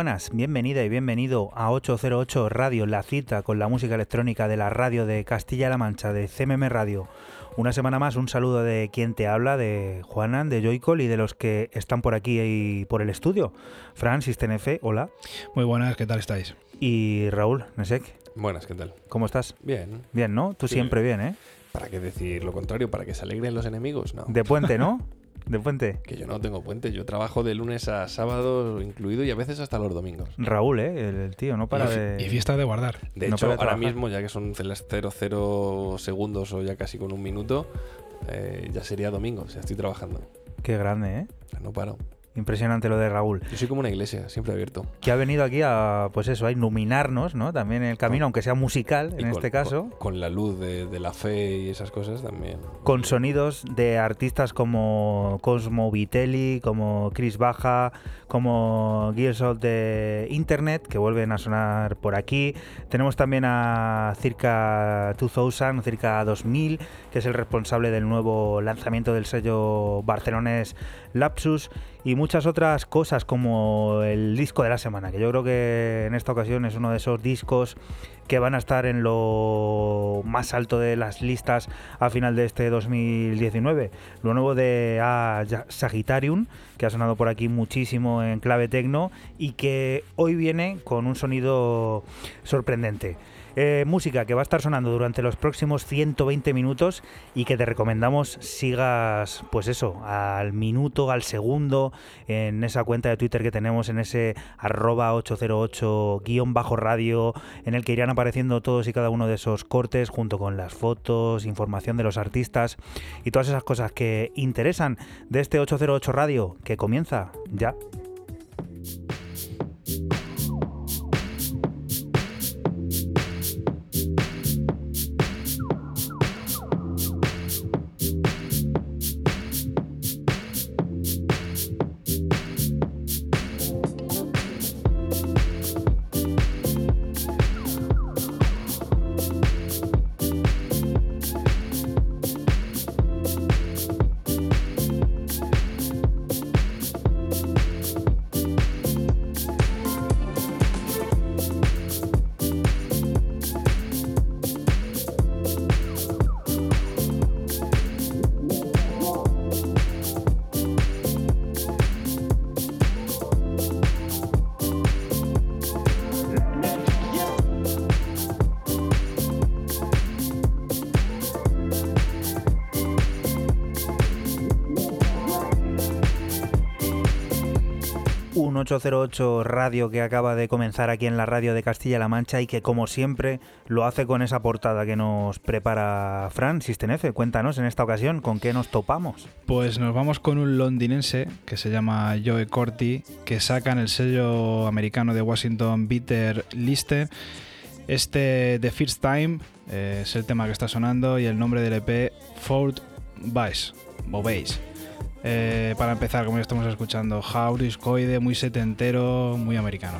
Buenas, bienvenida y bienvenido a 808 Radio, la cita con la música electrónica de la radio de Castilla-La Mancha, de CMM Radio. Una semana más, un saludo de quien te habla, de Juanan, de Joycol y de los que están por aquí y por el estudio. Fran, Sistenefe, hola. Muy buenas, ¿qué tal estáis? Y Raúl, Nesek. Buenas, ¿qué tal? ¿Cómo estás? Bien. Bien, ¿no? Tú Sí. siempre bien, ¿eh? ¿Para qué decir lo contrario? ¿Para que se alegren los enemigos? No. De puente, ¿no? De puente. Que yo no tengo puente, yo trabajo de lunes a sábado incluido y a veces hasta los domingos. Raúl, ¿eh? El, el tío, no para y, de... y fiesta de guardar. De No hecho, ahora trabajar. mismo, ya que son las 00 segundos o ya casi con un minuto, eh, ya sería domingo, o sea, estoy trabajando. Qué grande, ¿eh? No paro. Impresionante lo de Raúl. Yo soy como una iglesia, siempre abierto. Que ha venido aquí a, pues eso, a iluminarnos, ¿no? También en el camino, aunque sea musical, en con- este caso. Con, con la luz de, de la fe y esas cosas también. con sonidos de artistas como Cosmo Vitelli, como Chris Baja, como Gears of the Internet, que vuelven a sonar por aquí. Tenemos también a Circa 2000, Circa 2000, que es el responsable del nuevo lanzamiento del sello barcelonés Lapsus y muchas otras cosas como el disco de la semana, que yo creo que en esta ocasión es uno de esos discos que van a estar en lo más alto de las listas a final de este 2019. Lo nuevo de A Sagittarium, que ha sonado por aquí muchísimo en clave tecno y que hoy viene con un sonido sorprendente. Eh, música que va a estar sonando durante los próximos 120 minutos y que te recomendamos sigas, pues eso, al minuto, al segundo, en esa cuenta de Twitter que tenemos, en ese arroba 808 guion bajo radio, en el que irán apareciendo todos y cada uno de esos cortes junto con las fotos, información de los artistas y todas esas cosas que interesan de este 808 radio que comienza ya. 808 radio que acaba de comenzar aquí en la radio de Castilla-La Mancha y que como siempre lo hace con esa portada que nos prepara Fran Sistenefe. Cuéntanos en esta ocasión con qué nos topamos. Pues nos vamos con un londinense que se llama Joe Corti, que saca en el sello americano de Washington Bitter Lister. Este The First Time eh, es el tema que está sonando y el nombre del EP Ford Bass o Bass. Eh, para empezar, como ya estamos escuchando, house, discoide, muy setentero, muy americano.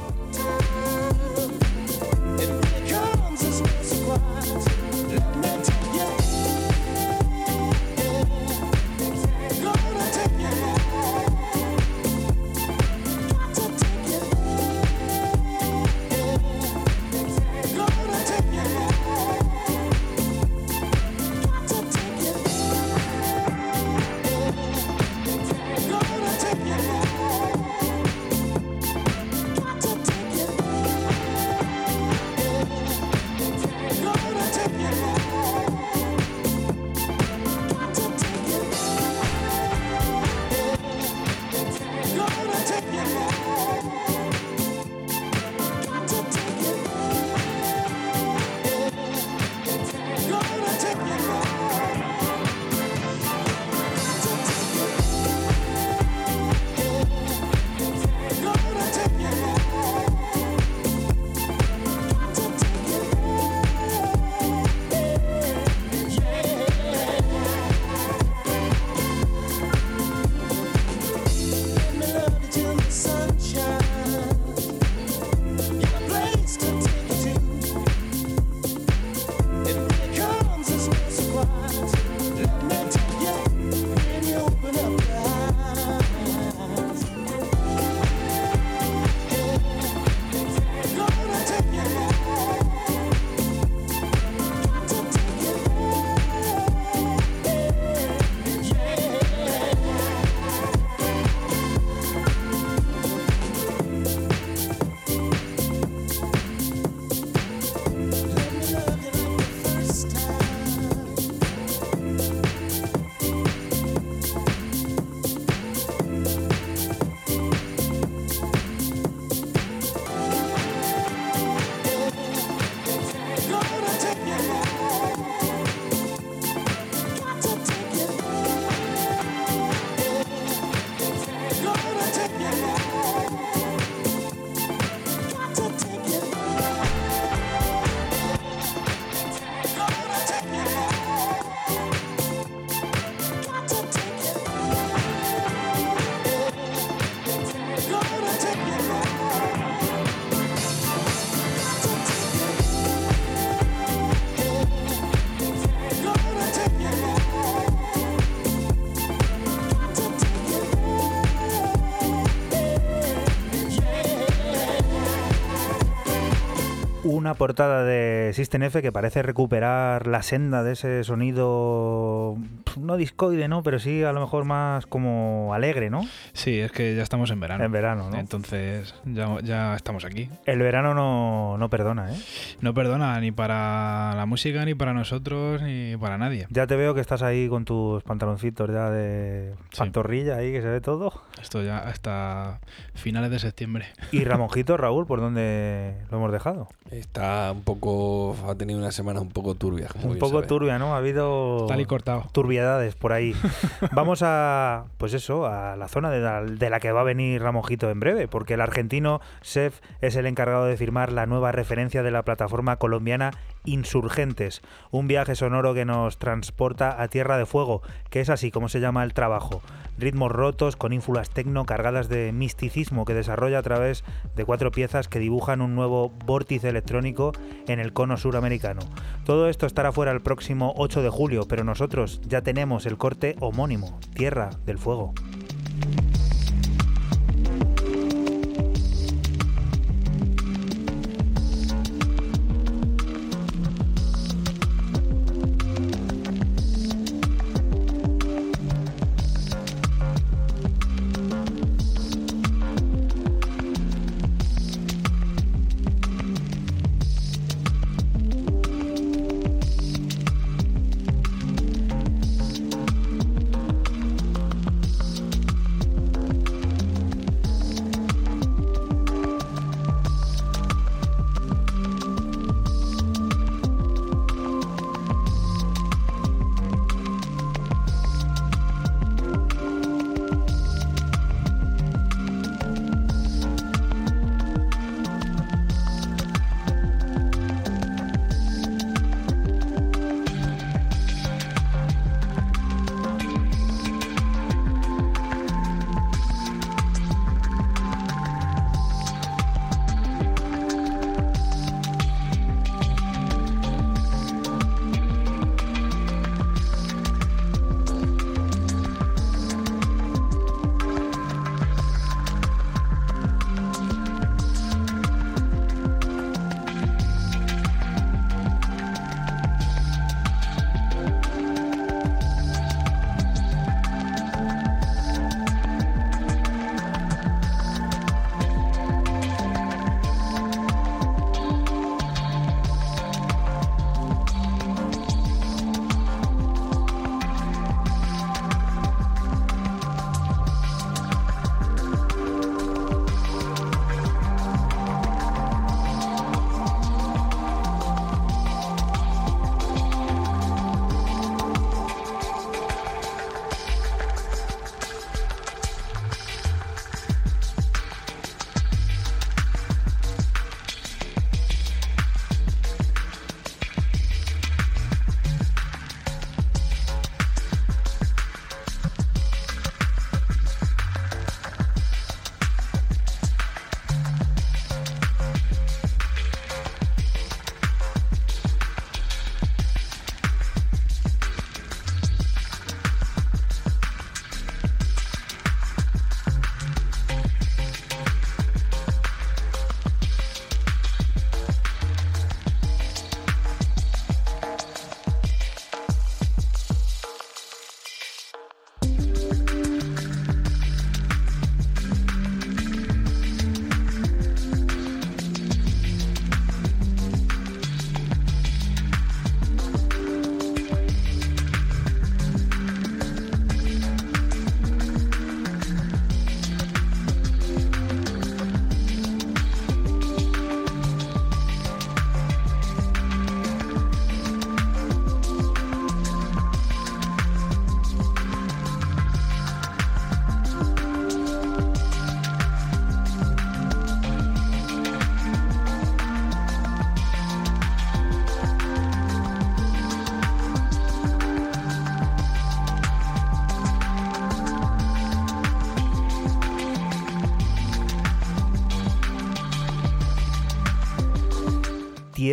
Una portada de System F que parece recuperar la senda de ese sonido, no discoide, ¿no? Pero sí a lo mejor más como alegre, ¿no? Sí, es que ya estamos en verano. En verano, ¿no? Entonces ya, ya estamos aquí. El verano no, no perdona, ¿eh? No perdona ni para la música, ni para nosotros, ni para nadie. Ya te veo que estás ahí con tus pantaloncitos ya de Sí. pantorrilla ahí, que se ve todo. Esto ya hasta finales de septiembre. Y Ramonjito, Raúl, ¿por dónde lo hemos dejado? Está un poco. Ha tenido una semana un poco turbia. como Un poco turbia, ¿no? Ha habido Tal y cortado. turbiedades por ahí. Vamos a, pues eso, a la zona de la, de la que va a venir Ramonjito en breve, porque el argentino Sef es el encargado de firmar la nueva referencia de la plataforma colombiana Insurgentes, un viaje sonoro que nos transporta a Tierra de Fuego, que es así como se llama el trabajo. Ritmos rotos con ínfulas tecno cargadas de misticismo que desarrolla a través de cuatro piezas que dibujan un nuevo vórtice electrónico en el cono suramericano. Todo esto estará fuera el próximo 8 de julio, pero nosotros ya tenemos el corte homónimo, Tierra del Fuego.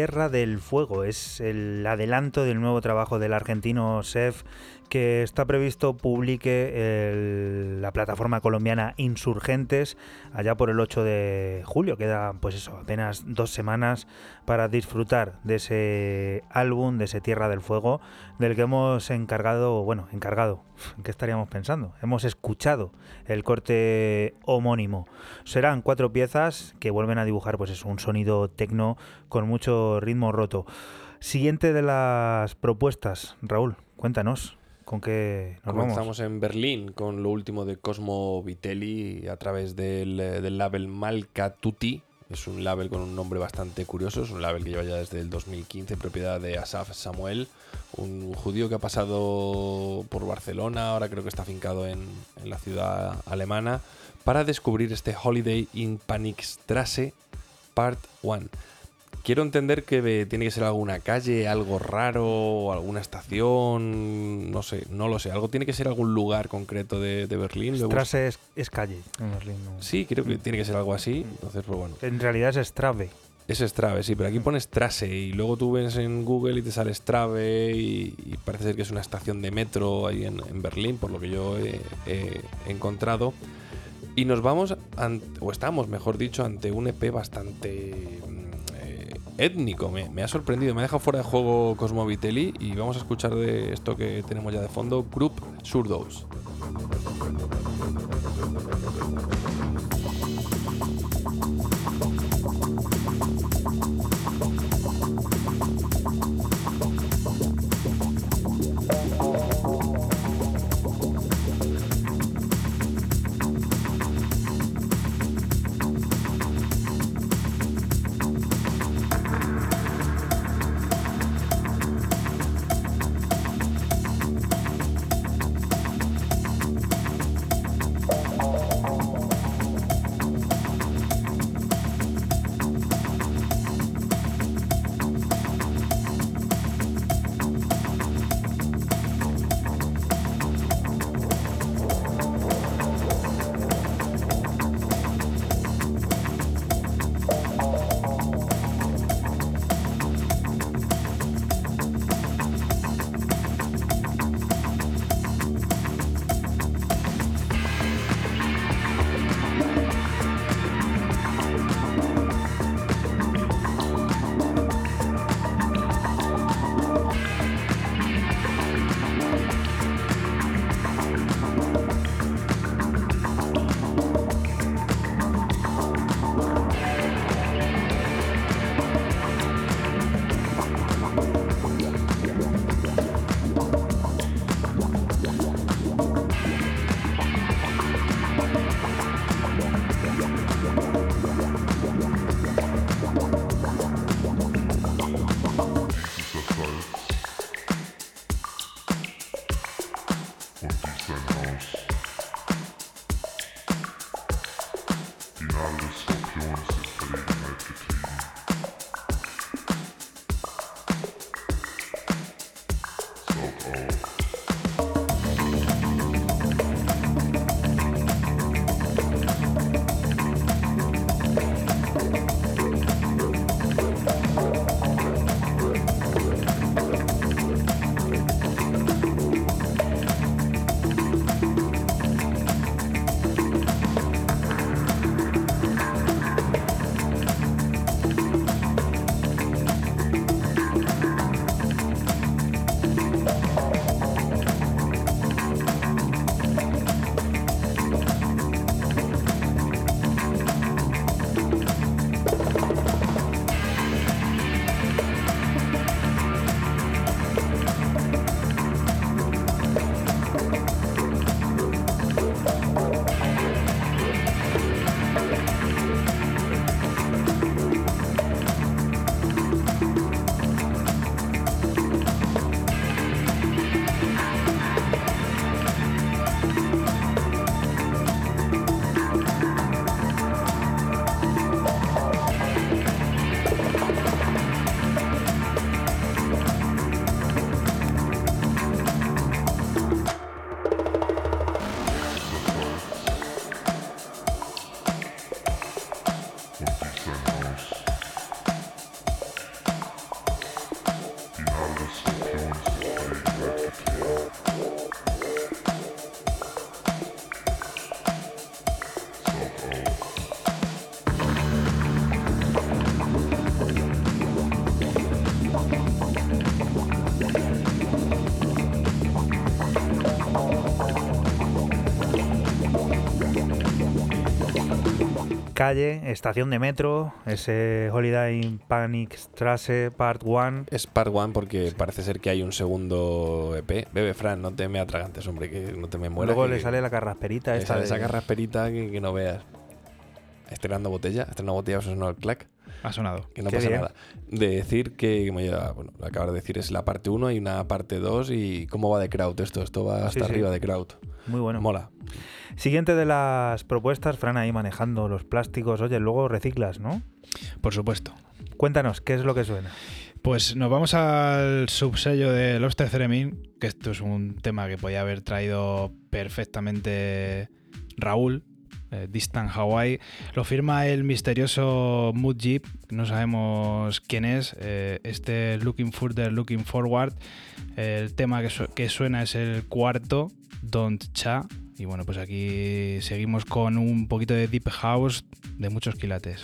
Del Fuego. Es el adelanto del nuevo trabajo del argentino Sef que está previsto publique la plataforma colombiana Insurgentes allá por el 8 de julio. Queda pues eso, apenas dos semanas para disfrutar de ese álbum, de ese Tierra del Fuego, del que hemos encargado, bueno, encargado, ¿qué estaríamos pensando? Hemos escuchado el corte homónimo. Serán cuatro piezas que vuelven a dibujar pues eso, un sonido tecno con mucho ritmo roto. Siguiente de las propuestas, Raúl, cuéntanos. ¿Con qué nos Comenzamos en Berlín con lo último de Cosmo Vitelli a través del, eh, del label Malka Tutti. Es un label con un nombre bastante curioso, es un label que lleva ya desde el 2015, propiedad de Asaf Samuel, un judío que ha pasado por Barcelona, ahora creo que está afincado en, en la ciudad alemana, para descubrir este Holiday in Panikstrasse Part 1 quiero entender que tiene que ser alguna calle, algo raro, alguna estación, no sé, no lo sé. Algo tiene que ser algún lugar concreto de, Berlín. Strasse es, calle en Berlín. Sí, creo que tiene que ser algo así. Entonces, pues bueno. En realidad es Strave. Es Strave, sí, pero aquí pones Strasse y luego tú ves en Google y te sale Strave y, parece ser que es una estación de metro ahí en, Berlín, por lo que yo he, encontrado. Y nos vamos, o estamos, mejor dicho, ante un EP bastante étnico. Me, ha sorprendido, me ha dejado fuera de juego Cosmo Vitelli y vamos a escuchar de esto que tenemos ya de fondo, Group Surdos. Calle, estación de metro, ese Holiday in Panic Strasse Part 1. Es Part 1 porque parece ser que hay un segundo EP. Bebe, Fran, no te me atragantes, hombre, que no te me mueras. Luego le sale la carrasperita le esta sale de- esa carrasperita que, que no veas. Estrenando botella, estrenando botella, eso sonó el clack, Ha sonado. que no Qué pasa bien. nada. De decir que, como ya bueno, lo acabas de decir, es la parte 1 y una parte 2 y cómo va de crowd esto, esto va hasta Sí, sí. arriba de crowd. Muy bueno. Mola. Siguiente de las propuestas, Fran ahí manejando los plásticos. Oye, luego reciclas, ¿no? Por supuesto. Cuéntanos, ¿qué es lo que suena? Pues nos vamos al subsello de Los Theremin, que esto es un tema que podía haber traído perfectamente Raúl, eh, Distant Hawaii. Lo firma el misterioso Mood Jeep, no sabemos quién es. eh, este Looking Further, Looking Forward. El tema que, su- que suena es el cuarto, Don't Cha. Y bueno, pues aquí seguimos con un poquito de Deep House de muchos quilates.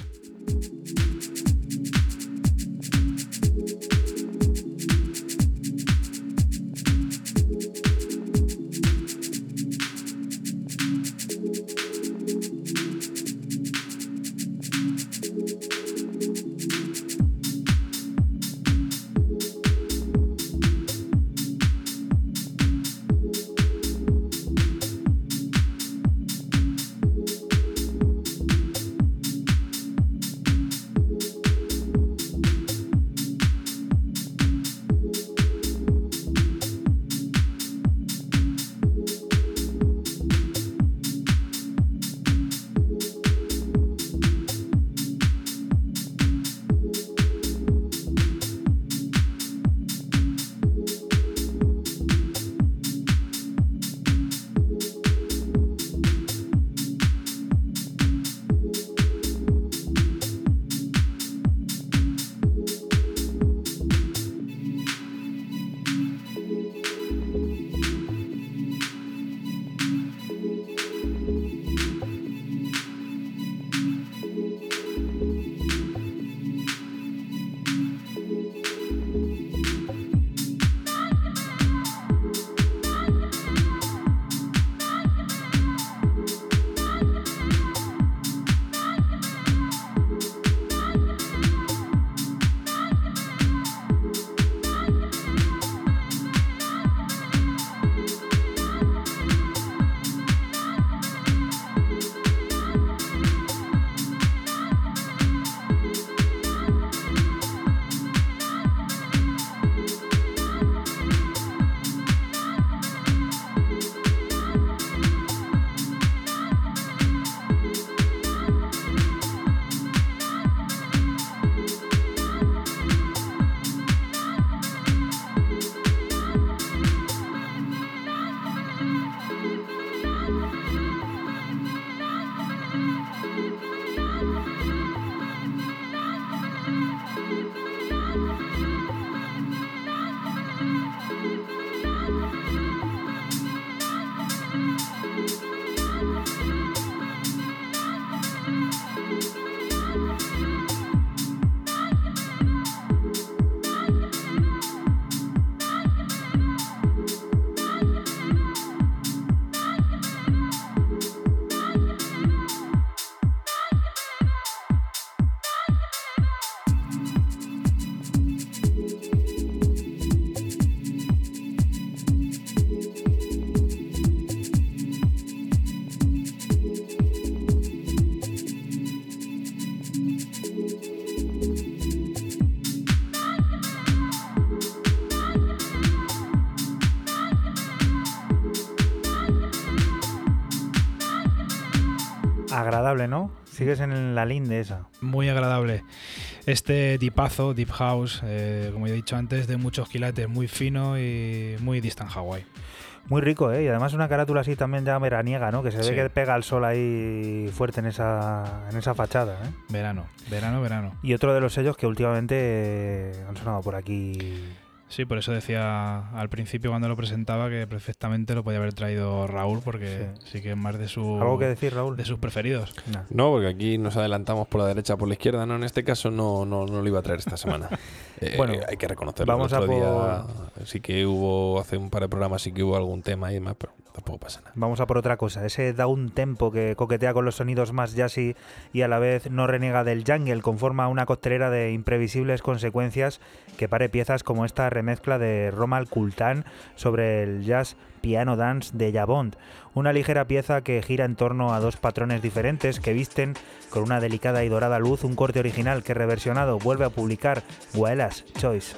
Agradable, ¿no? Sigues en la linde esa. Muy agradable. Este dipazo, Deep House, eh, como ya he dicho antes, de muchos quilates, muy fino y muy distant Hawaii. Muy rico, ¿eh? Y además una carátula así también ya veraniega, ¿no? Que se ve Sí. que pega el sol ahí fuerte en esa, en esa fachada, ¿eh? Verano, verano, verano. Y otro de los sellos que últimamente han sonado por aquí. Sí, por eso decía al principio cuando lo presentaba que perfectamente lo podía haber traído Raúl porque sí, que es más de, su, ¿Algo que decir, Raúl? de sus preferidos. No, porque aquí nos adelantamos por la derecha, por la izquierda. No, en este caso no, no, no lo iba a traer esta semana. Eh, Bueno, hay que reconocerlo. vamos el otro a día sí que hubo, hace un par de programas sí que hubo algún tema y demás, pero tampoco pasa nada. Vamos a por otra cosa, ese down tempo que coquetea con los sonidos más jazzy y a la vez no renega del jungle, conforma una costelera de imprevisibles consecuencias que pare piezas como esta remezcla de Romal Kultan sobre el jazz piano dance de Jabond, una ligera pieza que gira en torno a dos patrones diferentes que visten con una delicada y dorada luz un corte original que reversionado vuelve a publicar Waelas Choice.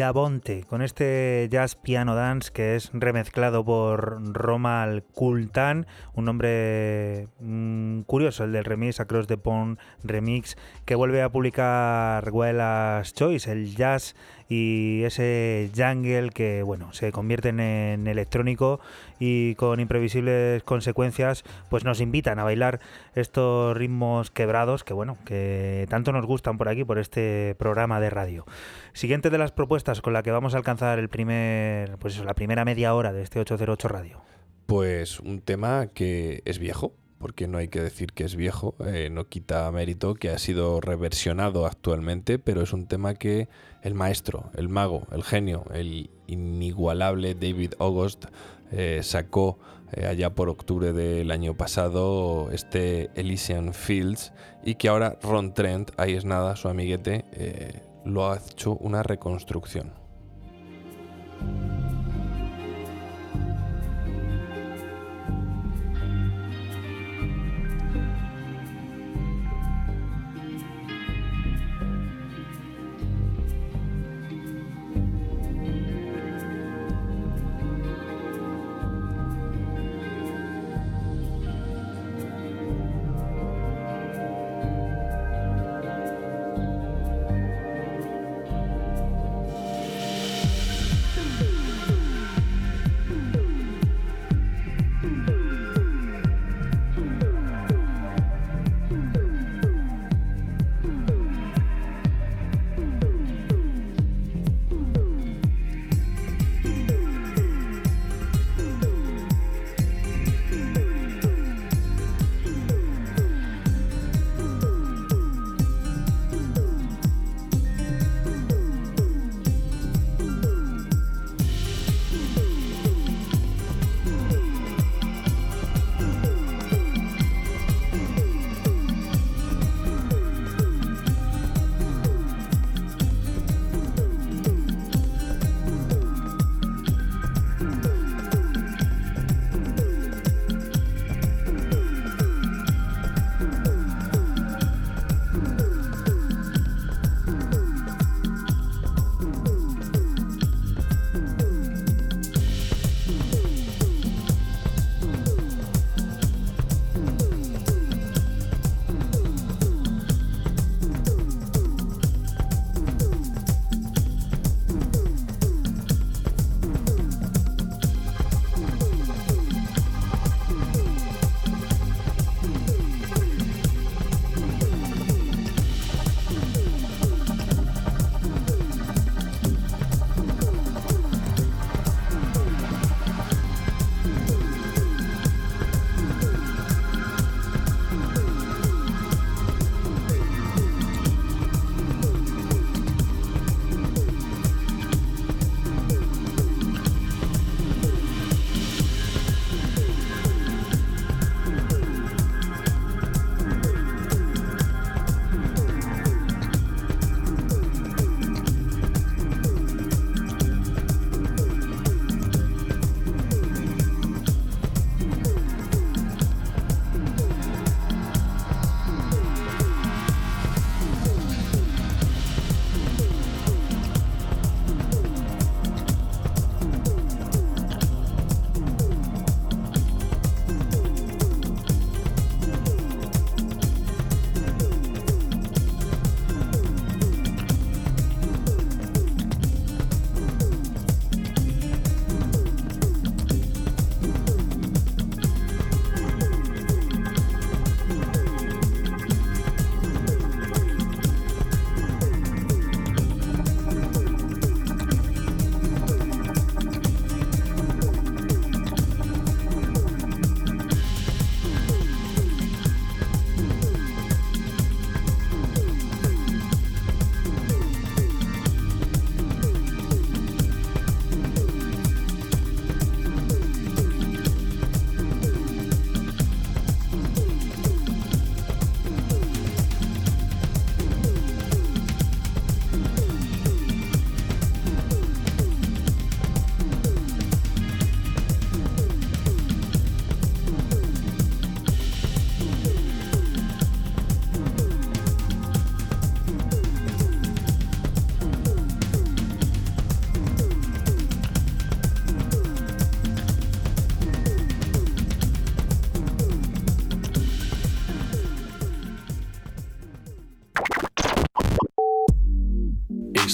Con este jazz piano dance que es remezclado por Romal Kultan, un nombre mm, curioso, el del remix Across the Pond Remix, que vuelve a publicar Well's Choice, el jazz y ese jungle que bueno se convierte en, electrónico y con imprevisibles consecuencias pues nos invitan a bailar estos ritmos quebrados que bueno que tanto nos gustan por aquí por este programa de radio. Siguiente de las propuestas con la que vamos a alcanzar el primer pues eso, la primera media hora de este 808 radio. Pues un tema que es viejo porque no hay que decir que es viejo, eh, no quita mérito que ha sido reversionado actualmente, pero es un tema que el maestro, el mago, el genio, el inigualable David August eh, sacó eh, allá por octubre del año pasado este Elysian Fields y que ahora Ron Trent, ahí es nada, su amiguete, lo ha hecho una reconstrucción.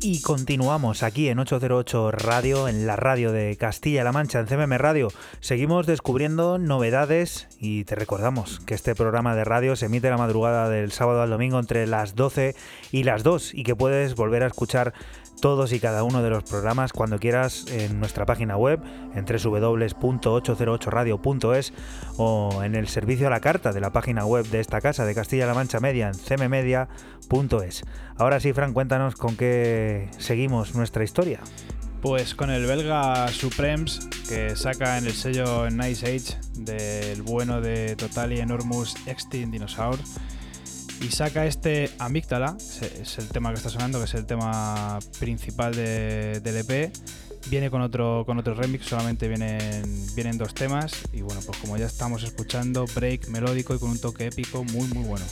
Y continuamos aquí en 808 Radio, en la radio de Castilla-La Mancha, en CMM Radio. Seguimos descubriendo novedades y te recordamos que este programa de radio se emite la madrugada del sábado al domingo entre las 12 y las 2 y que puedes volver a escuchar todos y cada uno de los programas cuando quieras en nuestra página web en www.808radio.es o en el servicio a la carta de la página web de esta casa de Castilla-La Mancha Media en cmmedia.es. Ahora sí, Fran, cuéntanos con qué seguimos nuestra historia. Pues con el belga Supremes, que saca en el sello Nice Age del bueno de Total y Enormous Extinct Dinosaur y saca este Amígdala, es el tema que está sonando, que es el tema principal de, del EP. Viene con otro, con otro remix, solamente vienen, vienen dos temas y bueno, pues como ya estamos escuchando, break melódico y con un toque épico muy muy bueno.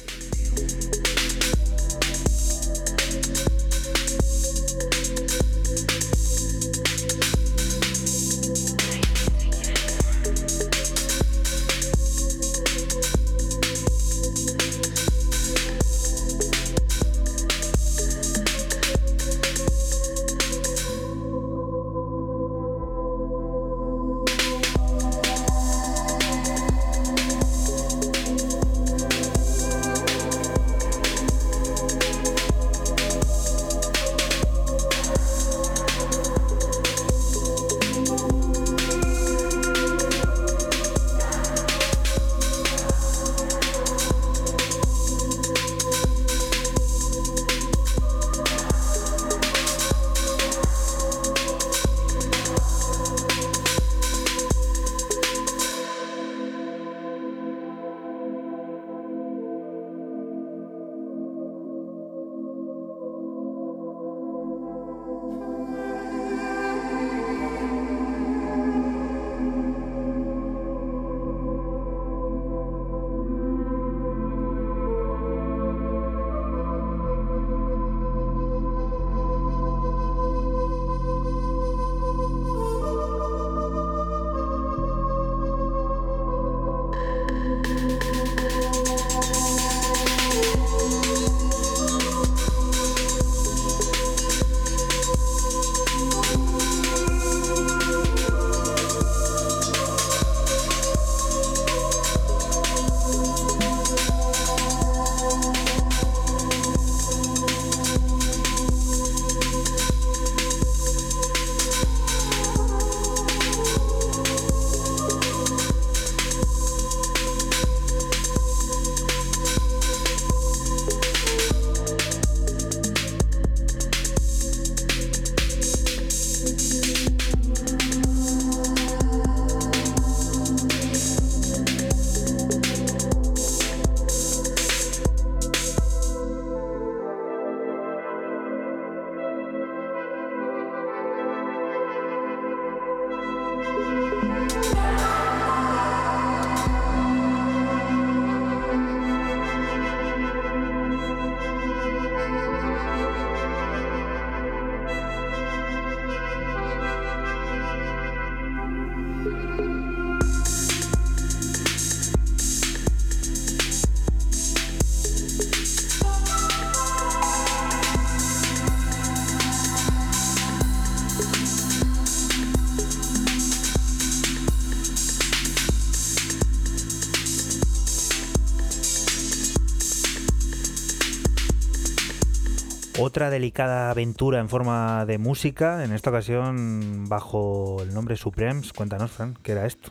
Otra delicada aventura en forma de música, en esta ocasión bajo el nombre Supremes. Cuéntanos, Fran, ¿qué era esto?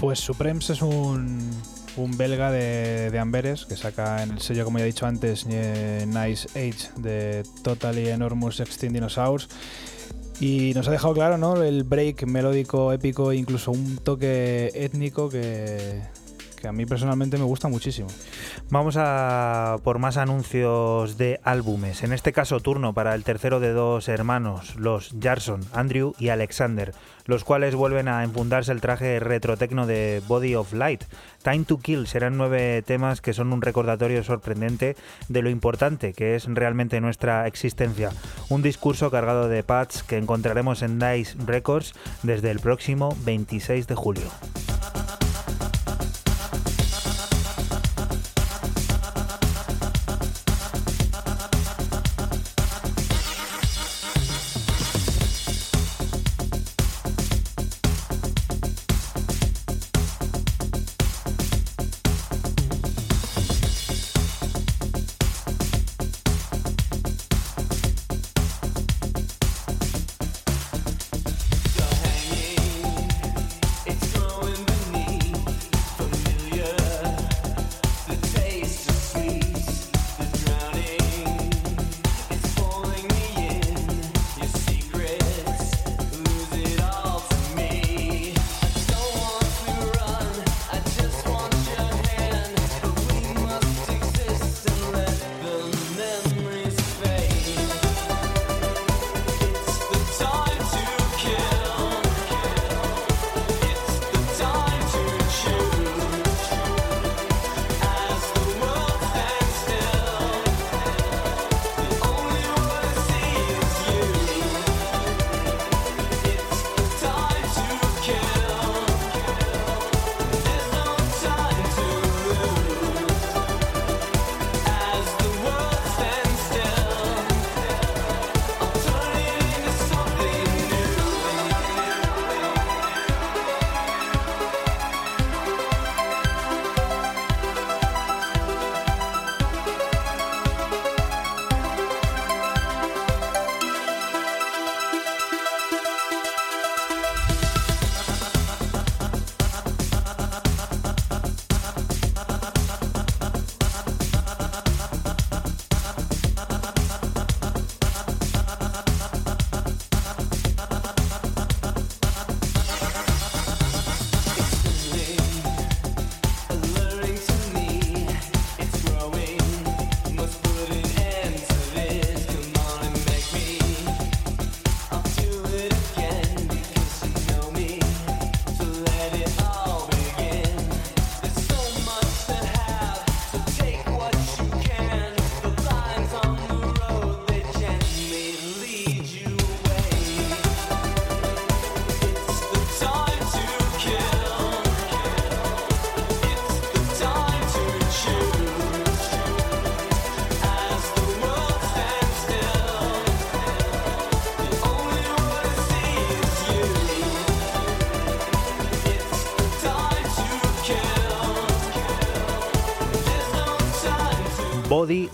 Pues Supremes es un, un belga de, Amberes que saca en el sello, como ya he dicho antes, Nice Age de Totally Enormous Extinct Dinosaurs. Y nos ha dejado claro ¿no? el break melódico épico, incluso un toque étnico que, que a mí personalmente me gusta muchísimo. Vamos a por más anuncios de álbumes. En este caso, turno para el tercero de dos hermanos, los Jarson, Andrew y Alexander, los cuales vuelven a enfundarse el traje retrotecno de Body of Light. Time to Kill serán nueve temas que son un recordatorio sorprendente de lo importante que es realmente nuestra existencia. Un discurso cargado de pads que encontraremos en Dice Records desde el próximo 26 de julio.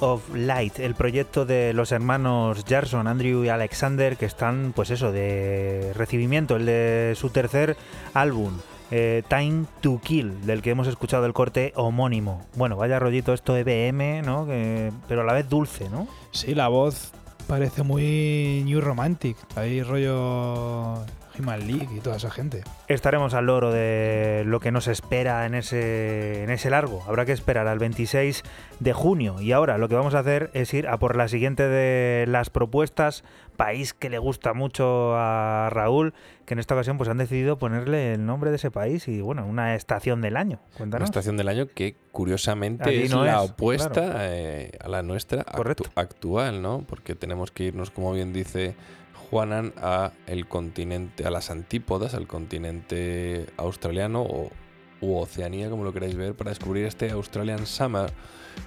Of Light, el proyecto de los hermanos Jarson, Andrew y Alexander, que están, pues eso, de recibimiento, el de su tercer álbum. Eh, Time to Kill, del que hemos escuchado el corte homónimo. Bueno, vaya rollito esto EBM, ¿no? pero a la vez dulce, ¿no? Sí, la voz parece muy New Romantic. Hay rollo Human League y toda esa gente. Estaremos al loro de lo que nos espera en ese, en ese largo. Habrá que esperar al 26 de junio. Y ahora lo que vamos a hacer es ir a por la siguiente de las propuestas, país que le gusta mucho a Raúl, que en esta ocasión pues han decidido ponerle el nombre de ese país y bueno, una estación del año. Cuéntanos. Una estación del año que curiosamente es la opuesta eh, a la nuestra actual, ¿no? Porque tenemos que irnos, como bien dice Juanan a el continente, a las antípodas, al continente australiano o u Oceanía, como lo queráis ver, para descubrir este Australian Summer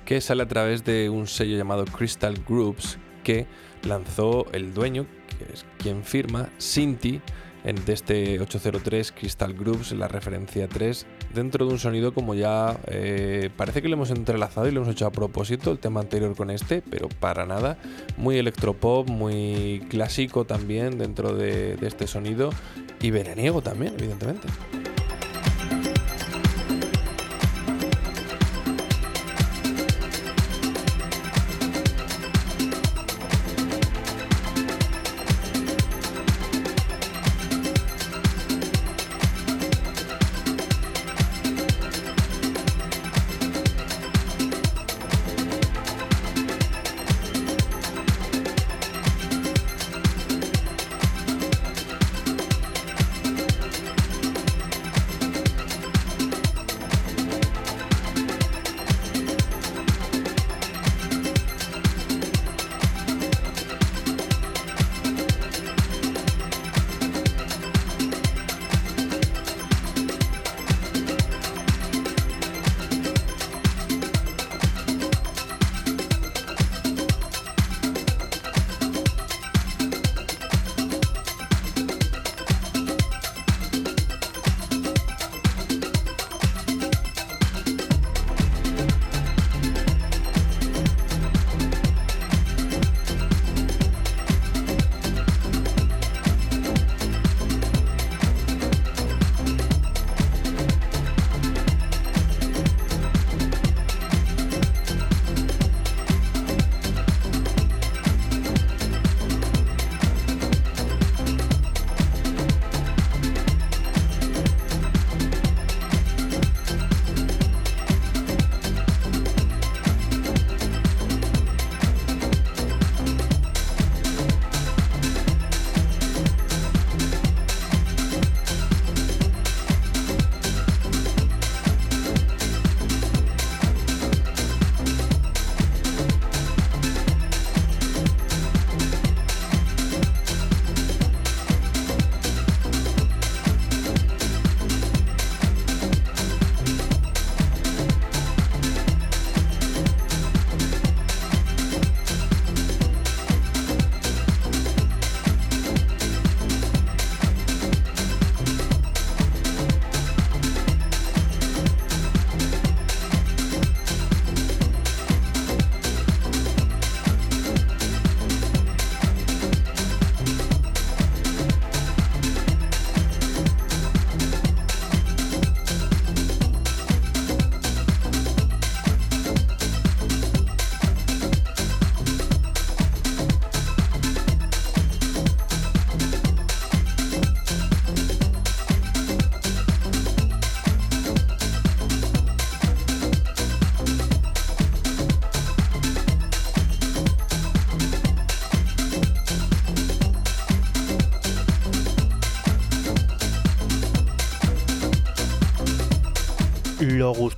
que sale a través de un sello llamado Crystal Groups que lanzó el dueño, que es quien firma, Sinti, de este 803 Crystal Groups, la referencia 3, dentro de un sonido como ya eh, parece que lo hemos entrelazado y lo hemos hecho a propósito, el tema anterior con este, pero para nada, muy electropop, muy clásico también dentro de, de este sonido y veraniego también, evidentemente.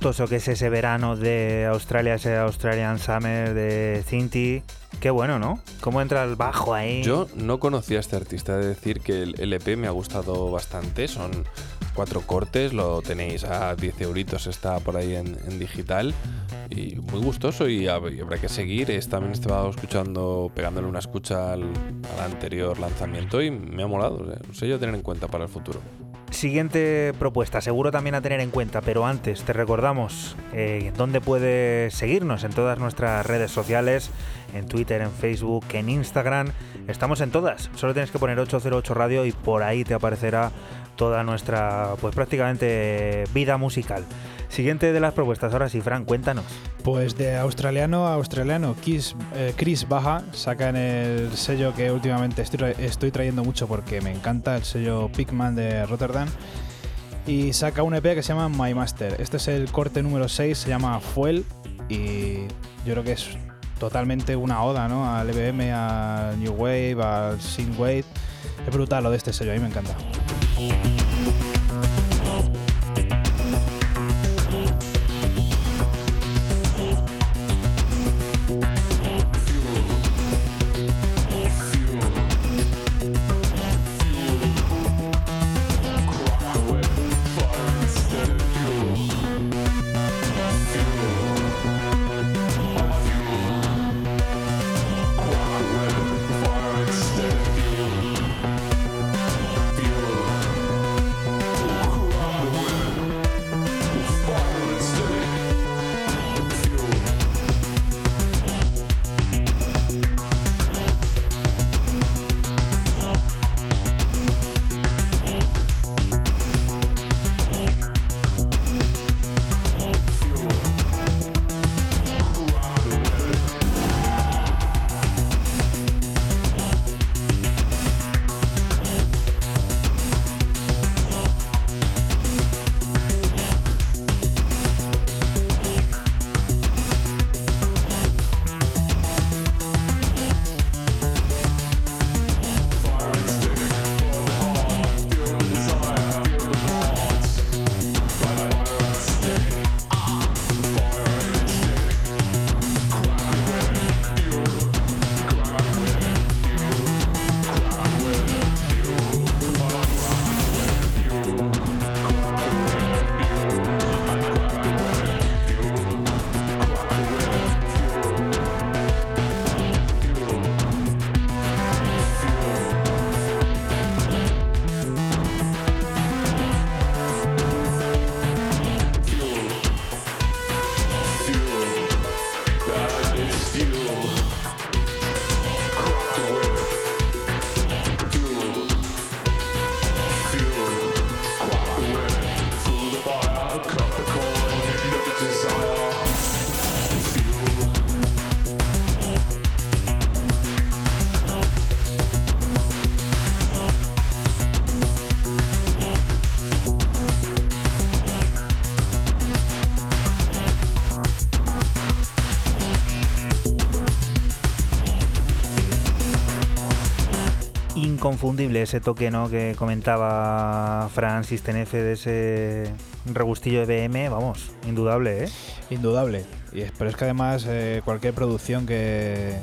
Gustoso que es ese verano de Australia, ese Australian Summer de Cinti. Qué bueno, ¿no? ¿Cómo entra el bajo ahí? Yo no conocía a este artista, de decir que el LP me ha gustado bastante. Son cuatro cortes, lo tenéis a 10 euritos, está por ahí en, digital. Y muy gustoso y, habrá que seguir. También estaba escuchando, pegándole una escucha al, anterior lanzamiento y me ha molado. no sé yo tener en cuenta para el futuro. Siguiente propuesta, seguro también a tener en cuenta, pero antes te recordamos eh, dónde puedes seguirnos en todas nuestras redes sociales, en Twitter, en Facebook, en Instagram. Estamos en todas. Solo tienes que poner 808 Radio y por ahí te aparecerá toda nuestra, pues prácticamente vida musical. Siguiente de las propuestas, ahora sí, Fran, cuéntanos. Pues de australiano a australiano, Chris, eh, Chris Baja saca en el sello que últimamente estoy, trayendo mucho porque me encanta, el sello Pigman de Rotterdam. Y saca un EP que se llama My Master. Este es el corte número 6, se llama Fuel. Y yo creo que es totalmente una oda ¿no? al EBM, al New Wave, al Synth Wave. Es brutal lo de este sello, a mí me encanta. Bye. Inconfundible ese toque ¿no? que comentaba Francis Tenefe de ese regustillo de BM, vamos, indudable, ¿eh? Indudable. Y es, pero es que además eh, cualquier producción que,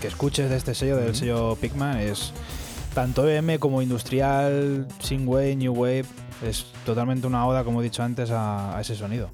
que escuches de este sello, del sello Pigman, es tanto BM como industrial, Wave, New Wave, es totalmente una oda, como he dicho antes, a ese sonido.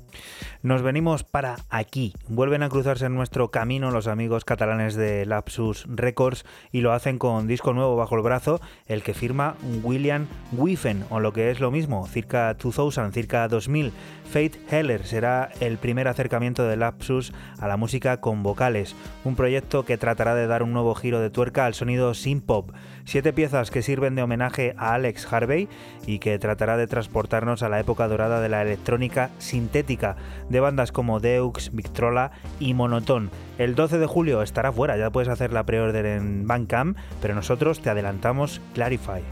Nos venimos para aquí. Vuelven a cruzarse en nuestro camino los amigos catalanes de Lapsus Records y lo hacen con disco nuevo bajo el brazo, el que firma William Wiffen, o lo que es lo mismo, circa 2000, circa 2000. Fate Heller será el primer acercamiento de Lapsus a la música con vocales, un proyecto que tratará de dar un nuevo giro de tuerca al sonido synth-pop. Siete piezas que sirven de homenaje a Alex Harvey y que tratará de transportarnos a la época dorada de la electrónica sintética de bandas como Deux, Victrola y Monotone. El 12 de julio estará fuera, ya puedes hacer la pre-order en Bandcamp, pero nosotros te adelantamos Clarify.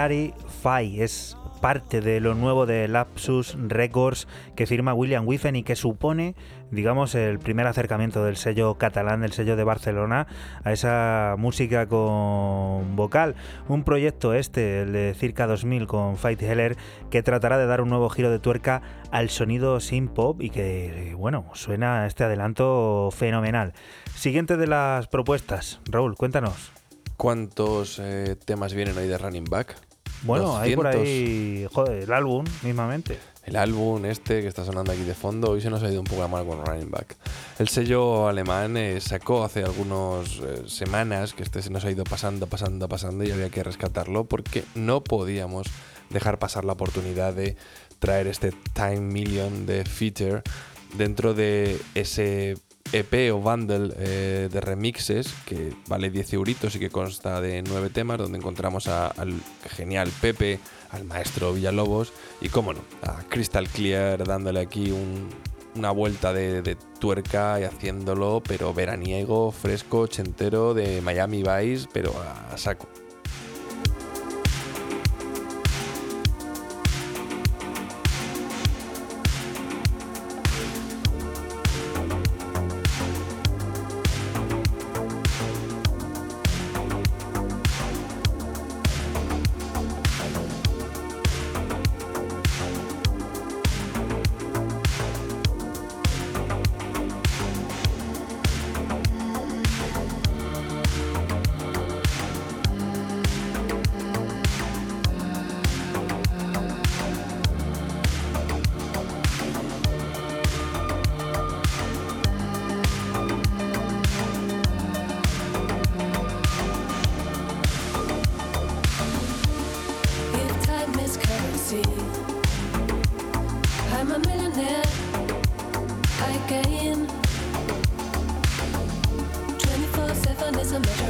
Clarify es parte de lo nuevo de Lapsus Records que firma William Wiffen y que supone, digamos, el primer acercamiento del sello catalán, del sello de Barcelona, a esa música con vocal. Un proyecto este, el de Circa 2000 con Fight Heller, que tratará de dar un nuevo giro de tuerca al sonido sin pop y que, bueno, suena este adelanto fenomenal. Siguiente de las propuestas, Raúl, cuéntanos. ¿Cuántos eh, temas vienen hoy de Running Back? Bueno, hay por ahí, joder, el álbum mismamente. El álbum este que está sonando aquí de fondo, hoy se nos ha ido un poco la mano con Running Back. El sello alemán eh, sacó hace algunas eh, semanas que este se nos ha ido pasando, pasando, pasando y había que rescatarlo porque no podíamos dejar pasar la oportunidad de traer este Time Million de Feature dentro de ese EP o bundle eh, de remixes que vale 10 euritos y que consta de 9 temas, donde encontramos al genial Pepe, al maestro Villalobos y, cómo no, a Crystal Clear dándole aquí una vuelta de, de, tuerca y haciéndolo, pero veraniego, fresco, ochentero de Miami Vice, pero a saco. again. 24 7 is a matter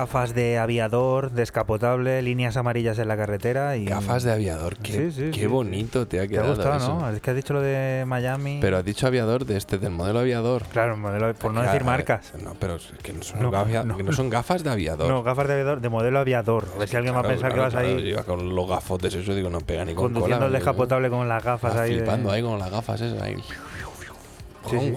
gafas de aviador, descapotable, líneas amarillas en la carretera y... Gafas de aviador, qué, Sí, sí, qué sí, bonito te ha ¿Te ha quedado gustado, eso. no? Es que has dicho lo de Miami. Pero has dicho aviador de este, del modelo aviador. Claro, modelo- por no Claro, decir marcas. No, pero es que no son, No, gafas, no. que no son gafas de aviador. No, gafas de aviador, de modelo aviador. A ver si alguien va a Claro, pensar claro, que vas claro, ahí con los gafotes, eso digo, no pega ni con conduciendo cola. el descapotable con las gafas Vas ahí. de- flipando ahí con las gafas esas ahí. Sí, sí.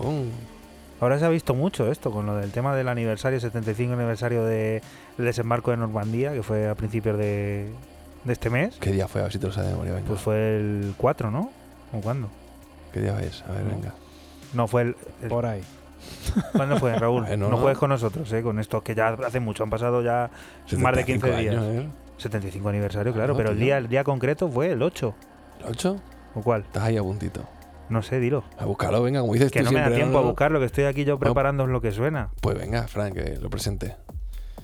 Ahora se ha visto mucho esto con lo del tema del aniversario, 75 aniversario de- del desembarco de Normandía, que fue a principios de, de este mes. ¿Qué día fue? A ver si te lo sabes de memoria. Venga. Pues fue el 4, ¿no? ¿O cuándo? ¿Qué día es? A ver, No. venga. No, fue el... el- Por ahí. ¿Cuándo fue, Raúl? No, no. juegues con nosotros, ¿eh? Con esto que ya hace mucho, han pasado ya más de 15 75 días. años, ¿eh? 75 aniversario, claro, Claro, pero el día, el día concreto fue el 8. ¿El 8? ¿O cuál? Estás ahí a puntito. No sé, dilo. A buscarlo, venga, como dices Que tú no me da tiempo a buscarlo, que estoy aquí yo preparando lo que suena. Pues venga, Fran, que lo presente.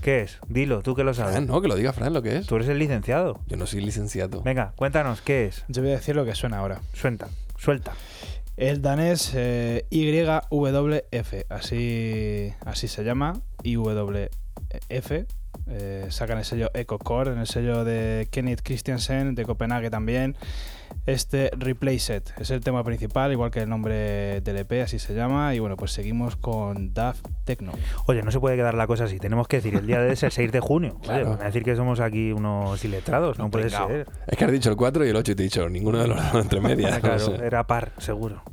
¿Qué es? Dilo, tú que lo sabes. Fran, no, que lo diga Fran lo que es. Tú eres el licenciado. Yo no soy licenciado. Venga, cuéntanos, ¿qué es? Yo voy a decir lo que suena ahora. Suelta, suelta. El danés eh, YWF, así, así se llama, IWF. Eh, sacan el sello EcoCore, en el sello de Kenneth Christiansen de Copenhague también. Este Replace It es el tema principal, igual que el nombre del EP, así se llama. Y bueno, pues seguimos con Daft Techno. Oye, no se puede quedar la cosa así. Tenemos que decir, el día de es el 6 de junio. Oye, Claro. van a decir que somos aquí unos iletrados. No puede ser. Es que has dicho el 4 y el 8 y te he dicho ninguno de los dos entre medias. no Claro, sé. era par, seguro.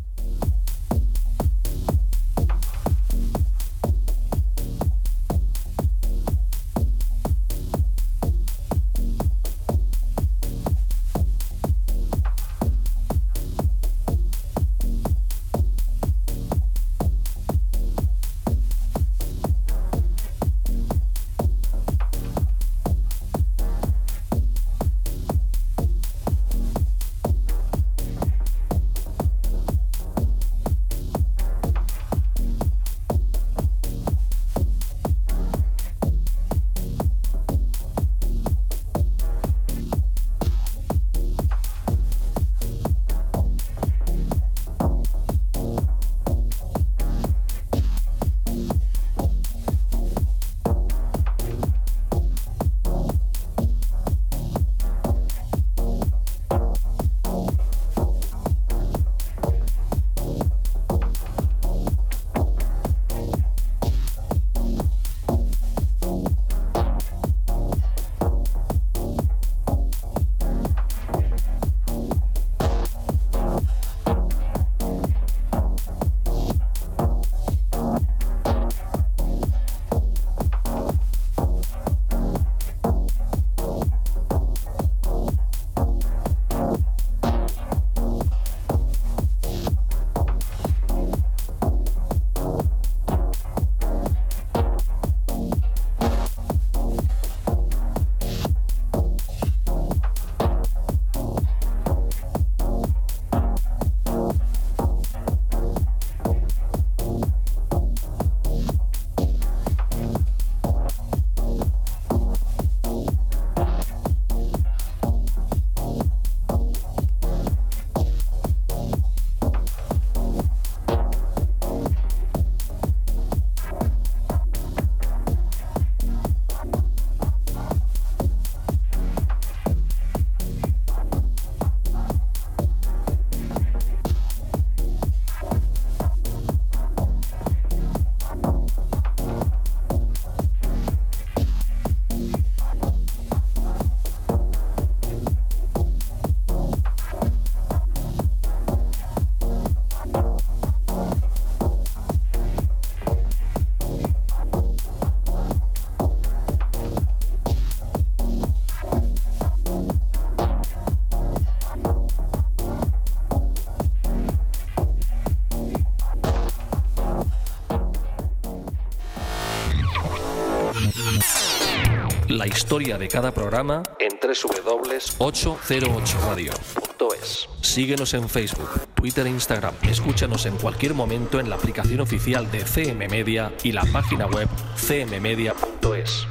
Historia de cada programa en www.808radio.es. Síguenos en Facebook, Twitter e Instagram. Escúchanos en cualquier momento en la aplicación oficial de CM Media y la página web cmmedia.es.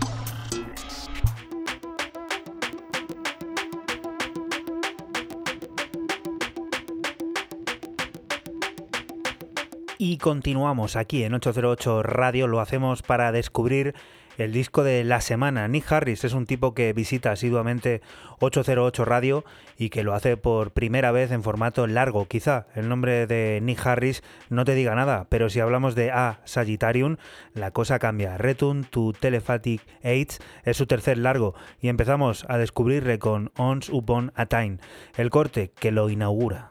Y continuamos aquí en 808 Radio, lo hacemos para descubrir el disco de la semana. Nick Harris es un tipo que visita asiduamente 808 Radio y que lo hace por primera vez en formato largo. Quizá el nombre de Nick Harris no te diga nada, pero si hablamos de A Sagittarium, la cosa cambia. Return to Telepathic Aids es su tercer largo y empezamos a descubrirle con Ons Upon a Time, el corte que lo inaugura.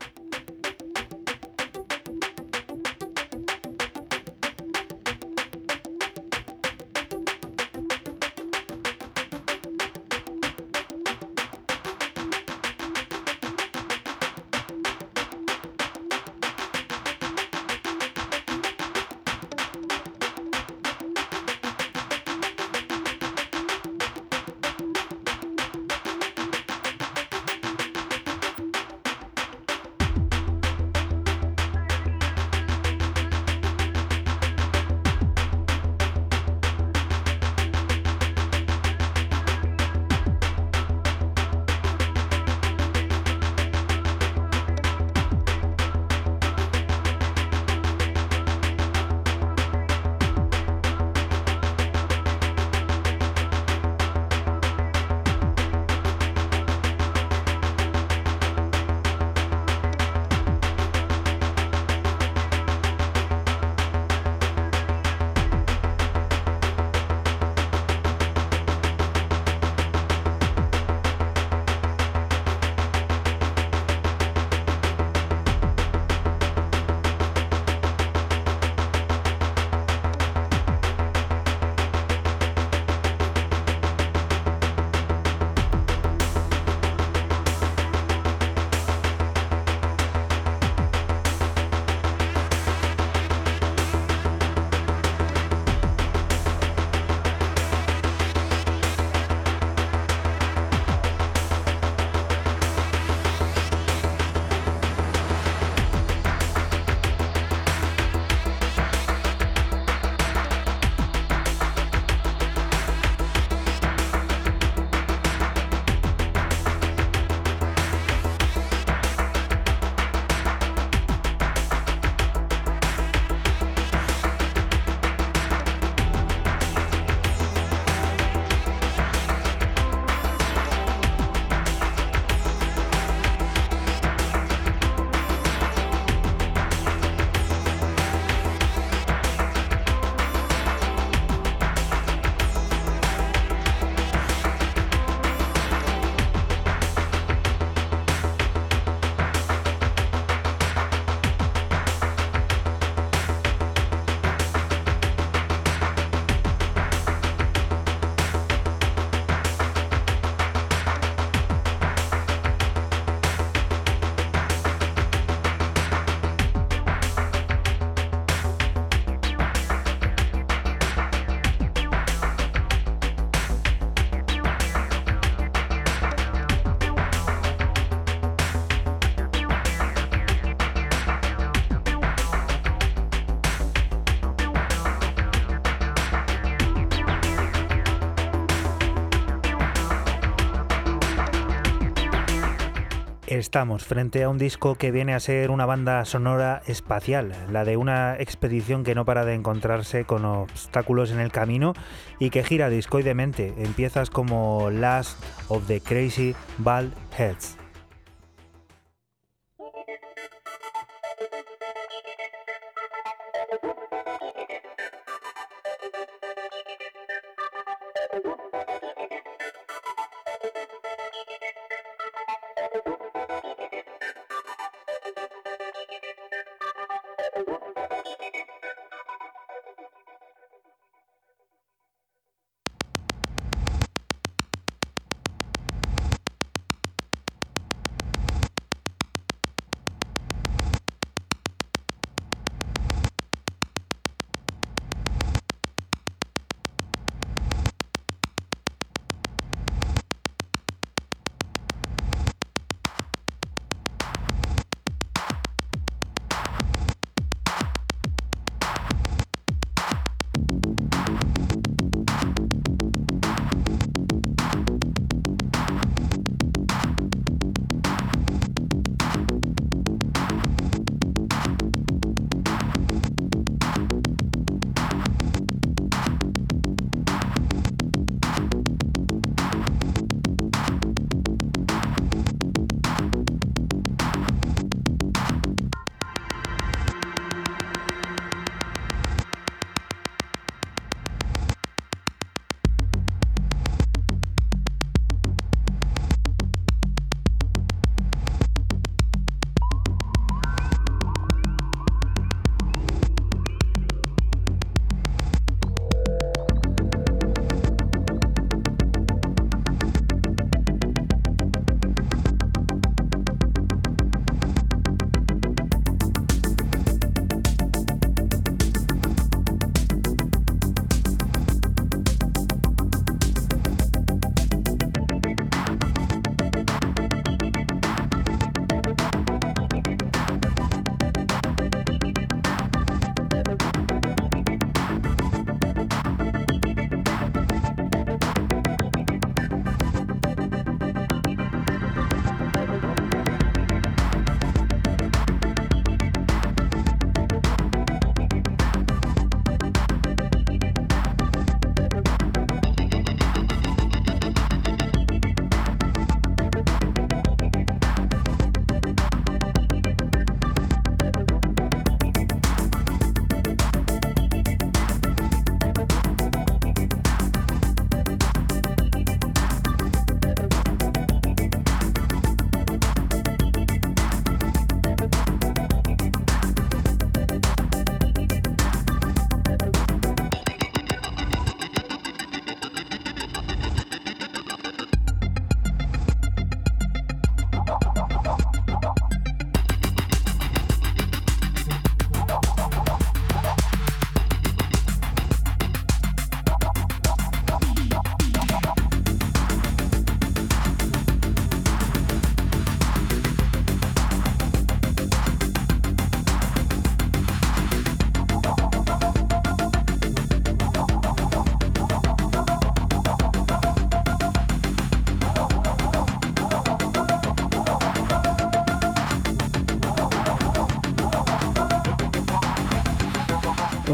Estamos frente a un disco que viene a ser una banda sonora espacial, la de una expedición que no para de encontrarse con obstáculos en el camino y que gira discoidemente en piezas como Last of the Crazy Bald Heads.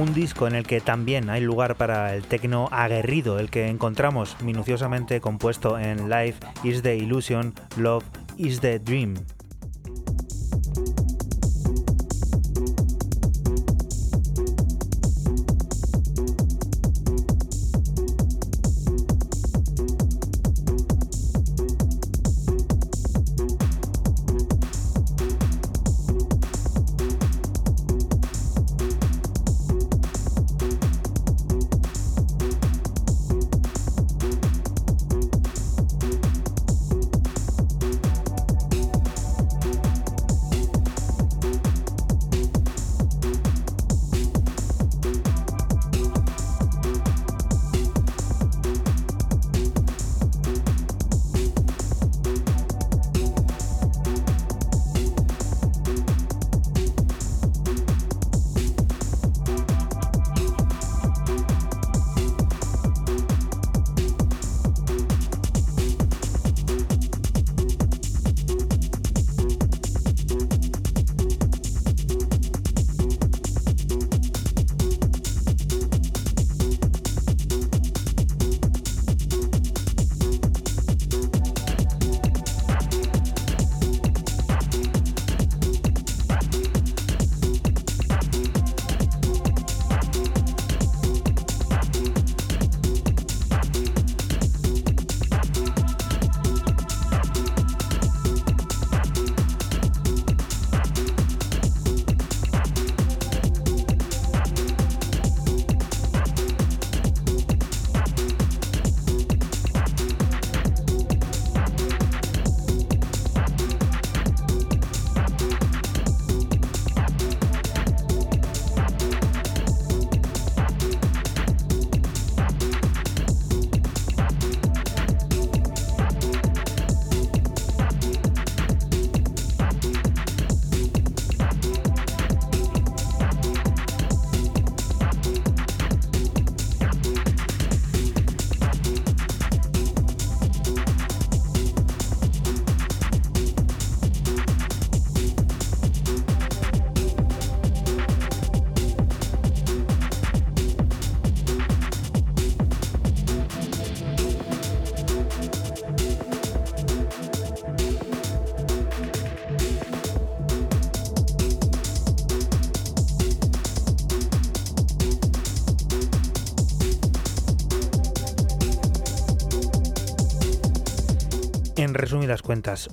Un disco en el que también hay lugar para el tecno aguerrido, el que encontramos minuciosamente compuesto en Life is the Illusion, Love is the Dream.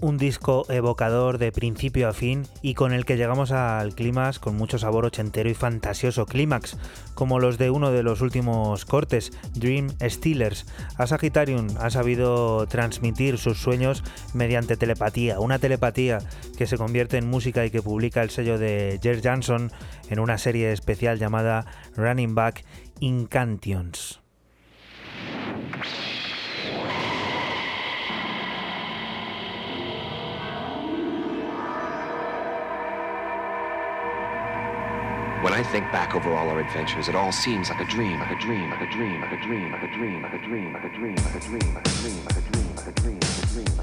Un disco evocador de principio a fin y con el que llegamos al clímax con mucho sabor ochentero y fantasioso. Clímax, como los de uno de los últimos cortes, Dream Stealers. A Sagittarium ha sabido transmitir sus sueños mediante telepatía, una telepatía que se convierte en música y que publica el sello de Jer Jansson en una serie especial llamada Running Back Incantions. I think back over all our adventures, it all seems like a dream, like a dream, like a dream, like a dream, like a dream, like a dream, like a dream, like a dream, like a dream, like a dream, like a dream, like a dream,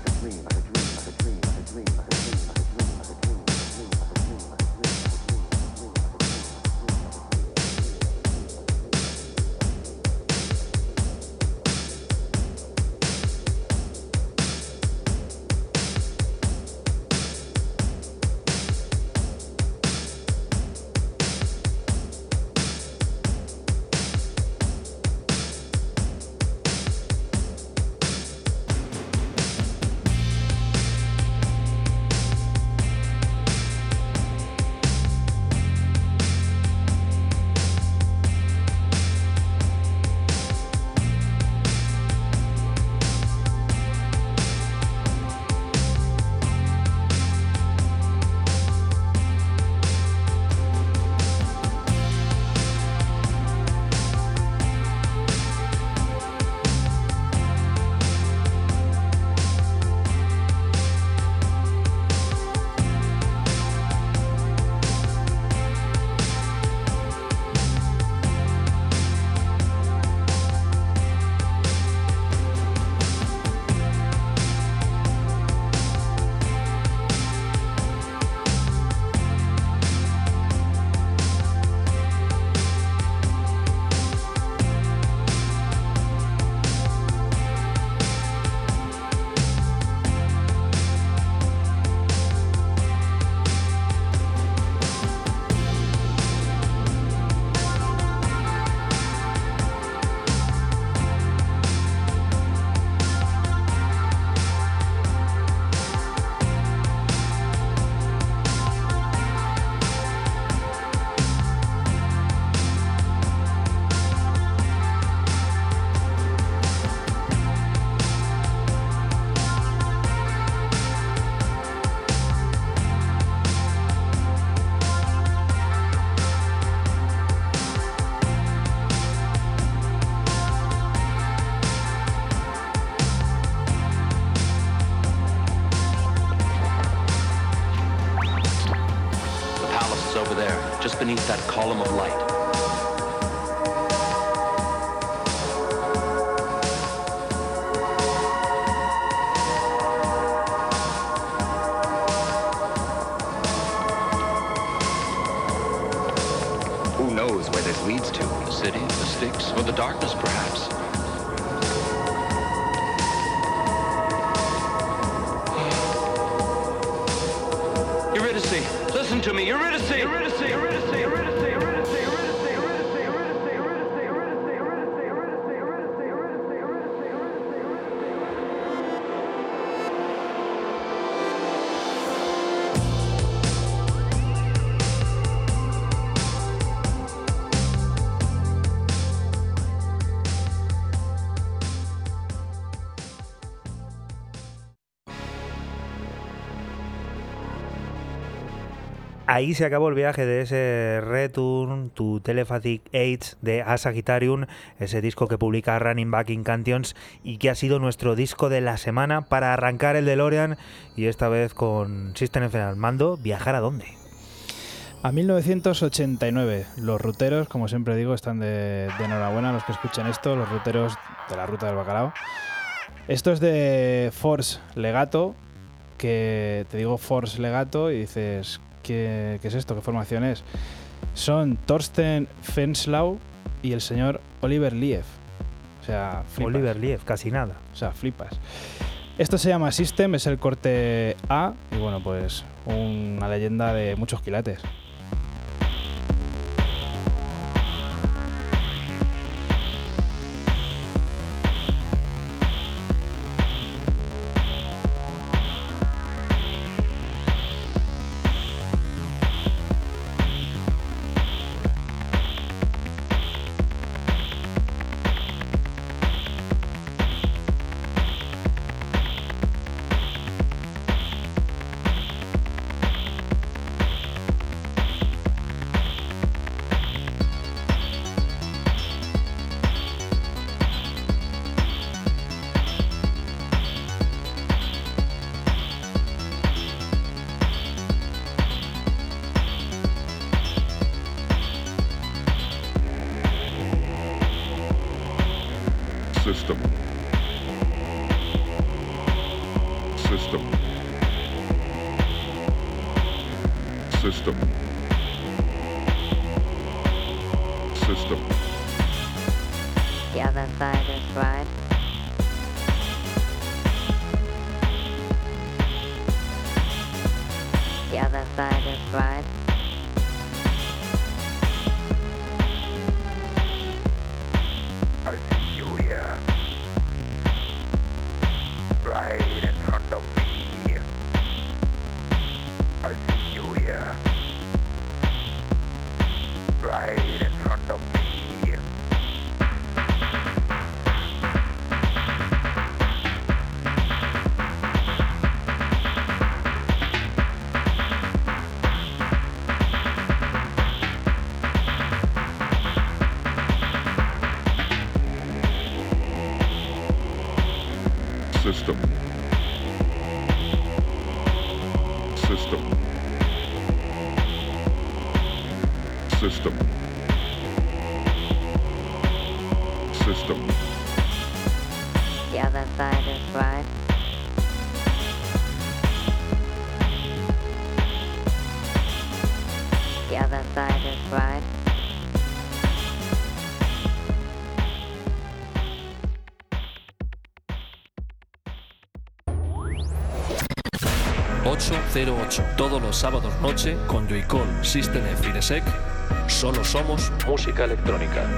Ahí se acabó el viaje de ese Return to Telepathic Age de Asagitarium, ese disco que publica Running Back in Cantions y que ha sido nuestro disco de la semana para arrancar el DeLorean y esta vez con System F al mando, ¿viajar a dónde? A 1989, los ruteros, como siempre digo, están de, de enhorabuena los que escuchan esto, los ruteros de la ruta del bacalao. Esto es de Force Legato, que te digo Force Legato y dices, ¿qué, qué es esto? ¿Qué formación es? Son Thorsten Fenslau y el señor Oliver Lief. O sea, flipas. Oliver Liev, casi nada. O sea, flipas. Esto se llama System, es el corte A y bueno, pues una leyenda de muchos quilates. ...808... Todos los sábados noche con Joycall, System F y Solo somos música electrónica.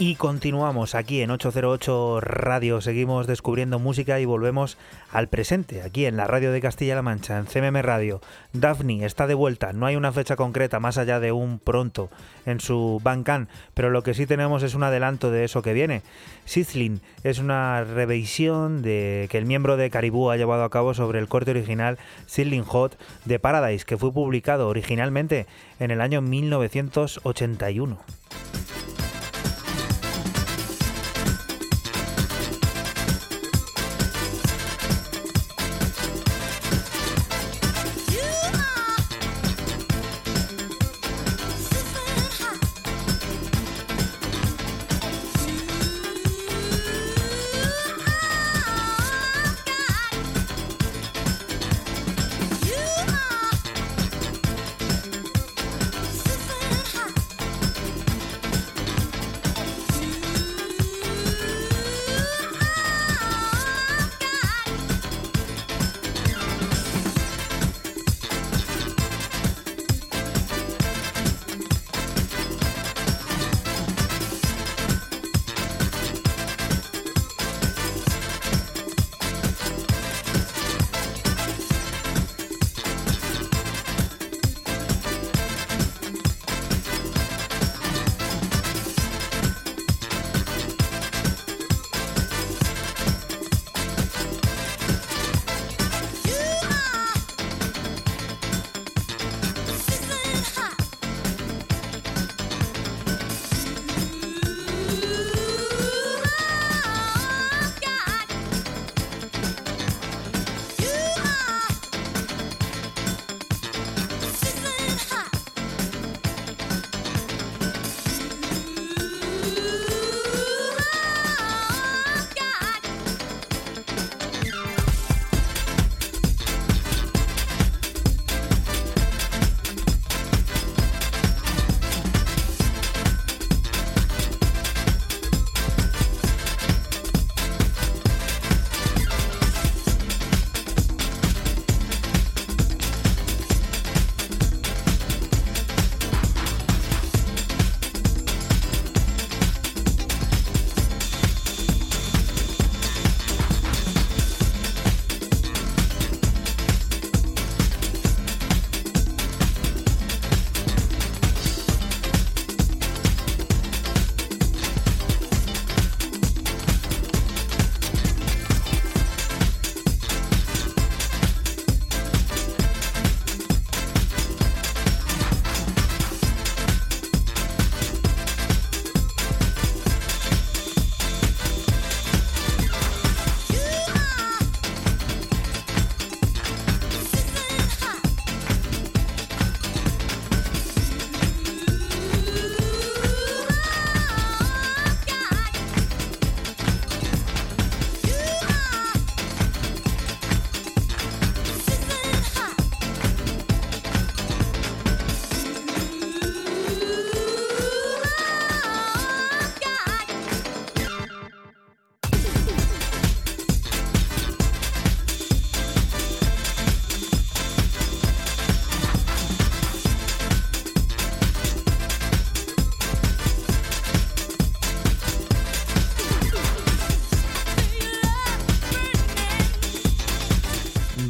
Y continuamos aquí en 808 Radio, seguimos descubriendo música y volvemos al presente, aquí en la radio de Castilla-La Mancha, en CMM Radio. Daphne está de vuelta, no hay una fecha concreta más allá de un pronto en su Bandcamp, pero lo que sí tenemos es un adelanto de eso que viene. Sizzling es una revisión de que el miembro de Caribou ha llevado a cabo sobre el corte original Sizzling Hot de Paradise, que fue publicado originalmente en el año 1981.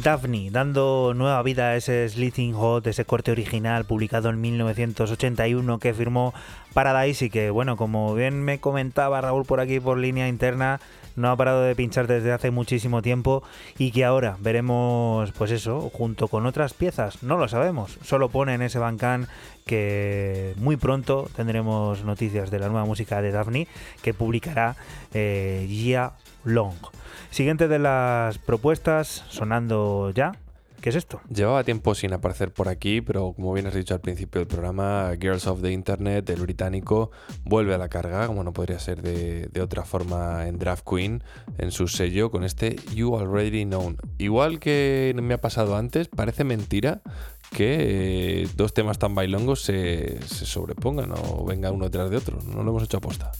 Daphne, dando nueva vida a ese Slithing Hot, ese corte original publicado en 1981 que firmó Paradise y que, bueno, como bien me comentaba Raúl por aquí por línea interna, no ha parado de pinchar desde hace muchísimo tiempo y que ahora veremos, pues eso, junto con otras piezas, no lo sabemos, solo pone en ese bancán que muy pronto tendremos noticias de la nueva música de Daphne que publicará eh, Gia Long. Siguiente de las propuestas, sonando ya. ¿Qué es esto? Llevaba tiempo sin aparecer por aquí, pero como bien has dicho al principio del programa, Girls of the Internet, el británico, vuelve a la carga, como no podría ser de, otra forma en Draft Queen, en su sello, con este You Already Known. Igual que me ha pasado antes, parece mentira que eh, dos temas tan bailongos se, se sobrepongan o venga uno detrás de otro. No lo hemos hecho aposta.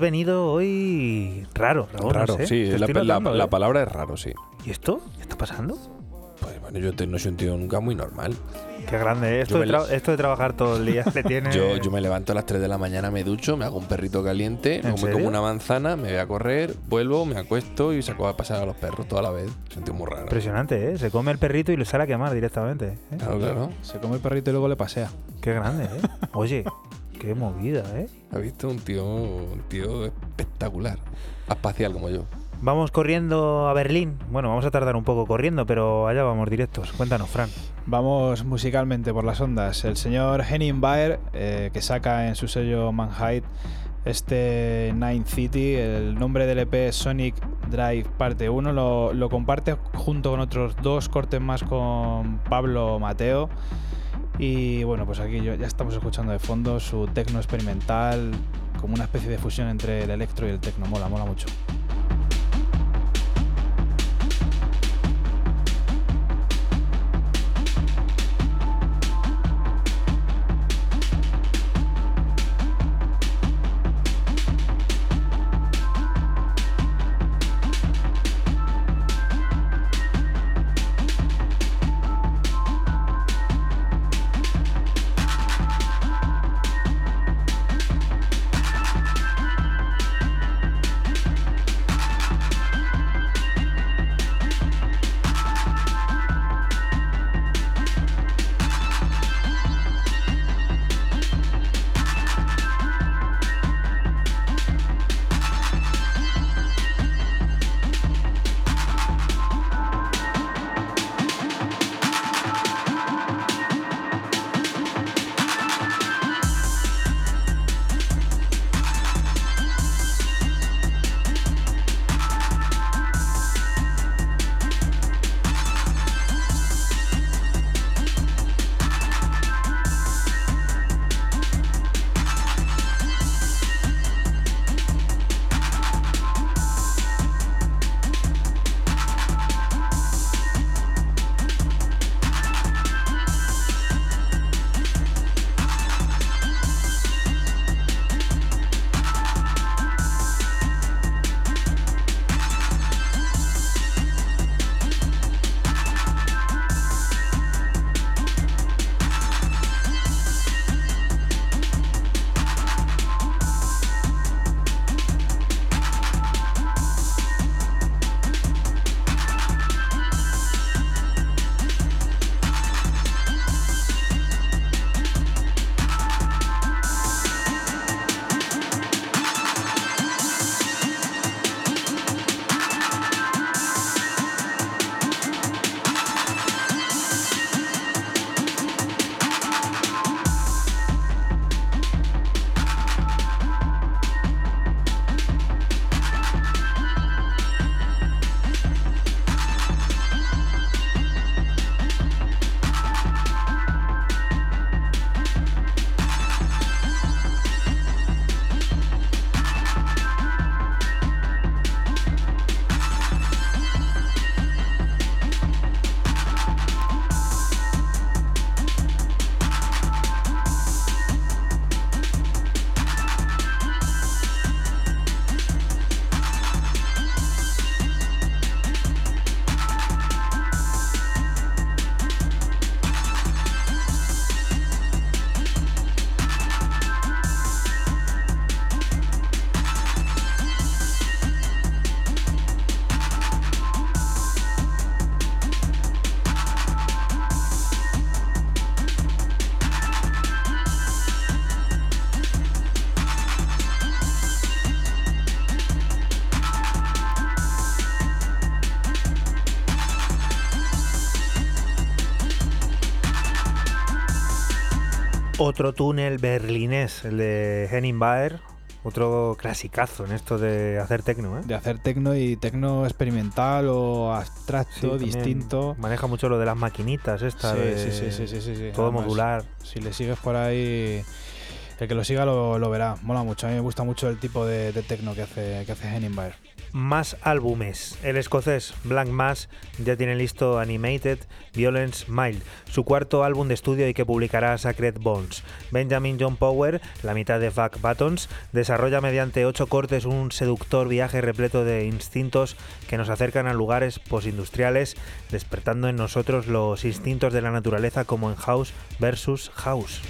Has venido hoy raro, Raúl, no raro, sé, sí, te la, ¿eh? palabra es raro, sí. ¿Y esto? ¿Qué está pasando? Pues bueno, yo te- no soy un tío nunca muy normal. Qué grande, ¿eh? esto, de tra- esto de trabajar todo el día le tiene... Yo, yo me levanto a las 3 de la mañana, me ducho, me hago un perrito caliente, ¿En luego me serio? como una manzana, me voy a correr, vuelvo, me acuesto y saco a pasar a los perros toda la vez. Tío muy raro. Impresionante, ¿eh? Se come el perrito y le sale a quemar directamente. ¿eh? Claro, claro. Se come el perrito y luego le pasea. Qué grande, ¿eh? Oye, qué movida, ¿eh? ¿Has visto? Un tío, un tío espectacular. Espacial como yo. Vamos corriendo a Berlín. Bueno, vamos a tardar un poco corriendo, pero allá vamos directos. Cuéntanos, Fran. Vamos musicalmente por las ondas. El señor Henning Baer, eh, que saca en su sello Manhide este Nine City, el nombre del EP es Sonic Drive Parte 1, lo, lo comparte junto con otros dos cortes más con Pablo Mateo. Y bueno, pues aquí ya estamos escuchando de fondo su tecno experimental, como una especie de fusión entre el electro y el tecno. Mola, mola mucho. Otro túnel berlinés, el de Henning Baer, otro clasicazo en esto de hacer tecno, ¿eh? De hacer tecno y tecno experimental o abstracto, distinto. Maneja mucho lo de las maquinitas, esta. Sí, de- sí, sí, sí, sí, sí, sí. Todo Además, modular. Si le sigues por ahí, el que lo siga lo, lo verá. Mola mucho. A mí me gusta mucho el tipo de, de tecno que hace, que hace Henning Baer. Más álbumes. El escocés Blank Mass ya tiene listo Animated Violence Mild, su cuarto álbum de estudio y que publicará Sacred Bones. Benjamin John Power, la mitad de Fuck Buttons, desarrolla mediante ocho cortes un seductor viaje repleto de instintos que nos acercan a lugares postindustriales, despertando en nosotros los instintos de la naturaleza como en House versus House.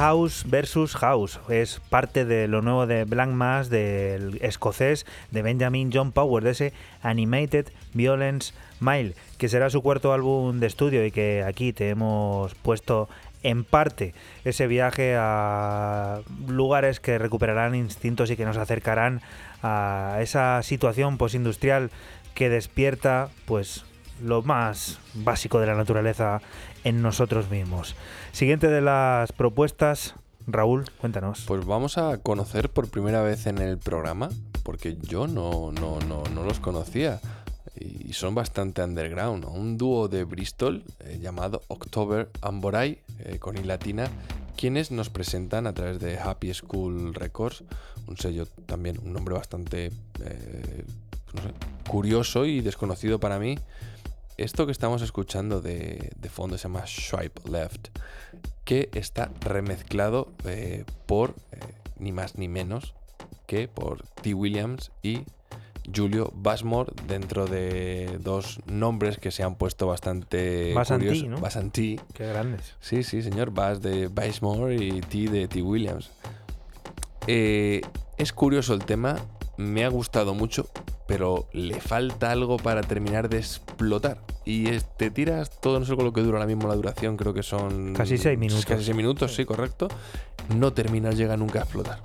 House versus House. Es parte de lo nuevo de Blank Mass, del escocés de Benjamin John Power, de ese Animated Violence Mile, que será su cuarto álbum de estudio y que aquí te hemos puesto en parte ese viaje a lugares que recuperarán instintos y que nos acercarán a esa situación postindustrial que despierta pues lo más básico de la naturaleza en nosotros mismos. Siguiente de las propuestas, Raúl, cuéntanos. Pues vamos a conocer por primera vez en el programa, porque yo no, no, no, no los conocía. y son bastante underground. Un dúo de Bristol eh, llamado October Amboray eh, con I latina, quienes nos presentan a través de Happy School Records, un sello también, un nombre bastante eh, curioso y desconocido para mí. Esto que estamos escuchando de, de fondo se llama Swipe Left, que está remezclado eh, por eh, ni más ni menos que por T. Williams y Julio Basmore dentro de dos nombres que se han puesto bastante curiosos. ¿no? T. Qué grandes. Sí, sí, señor. Bass de Basmore y T de T. Williams. Eh, es curioso el tema, me ha gustado mucho, pero le falta algo para terminar de explotar. Y te tiras todo, no sé con lo que dura ahora mismo la duración, creo que son... Casi seis minutos. Casi seis minutos, sí, correcto. No terminas, llega nunca a explotar.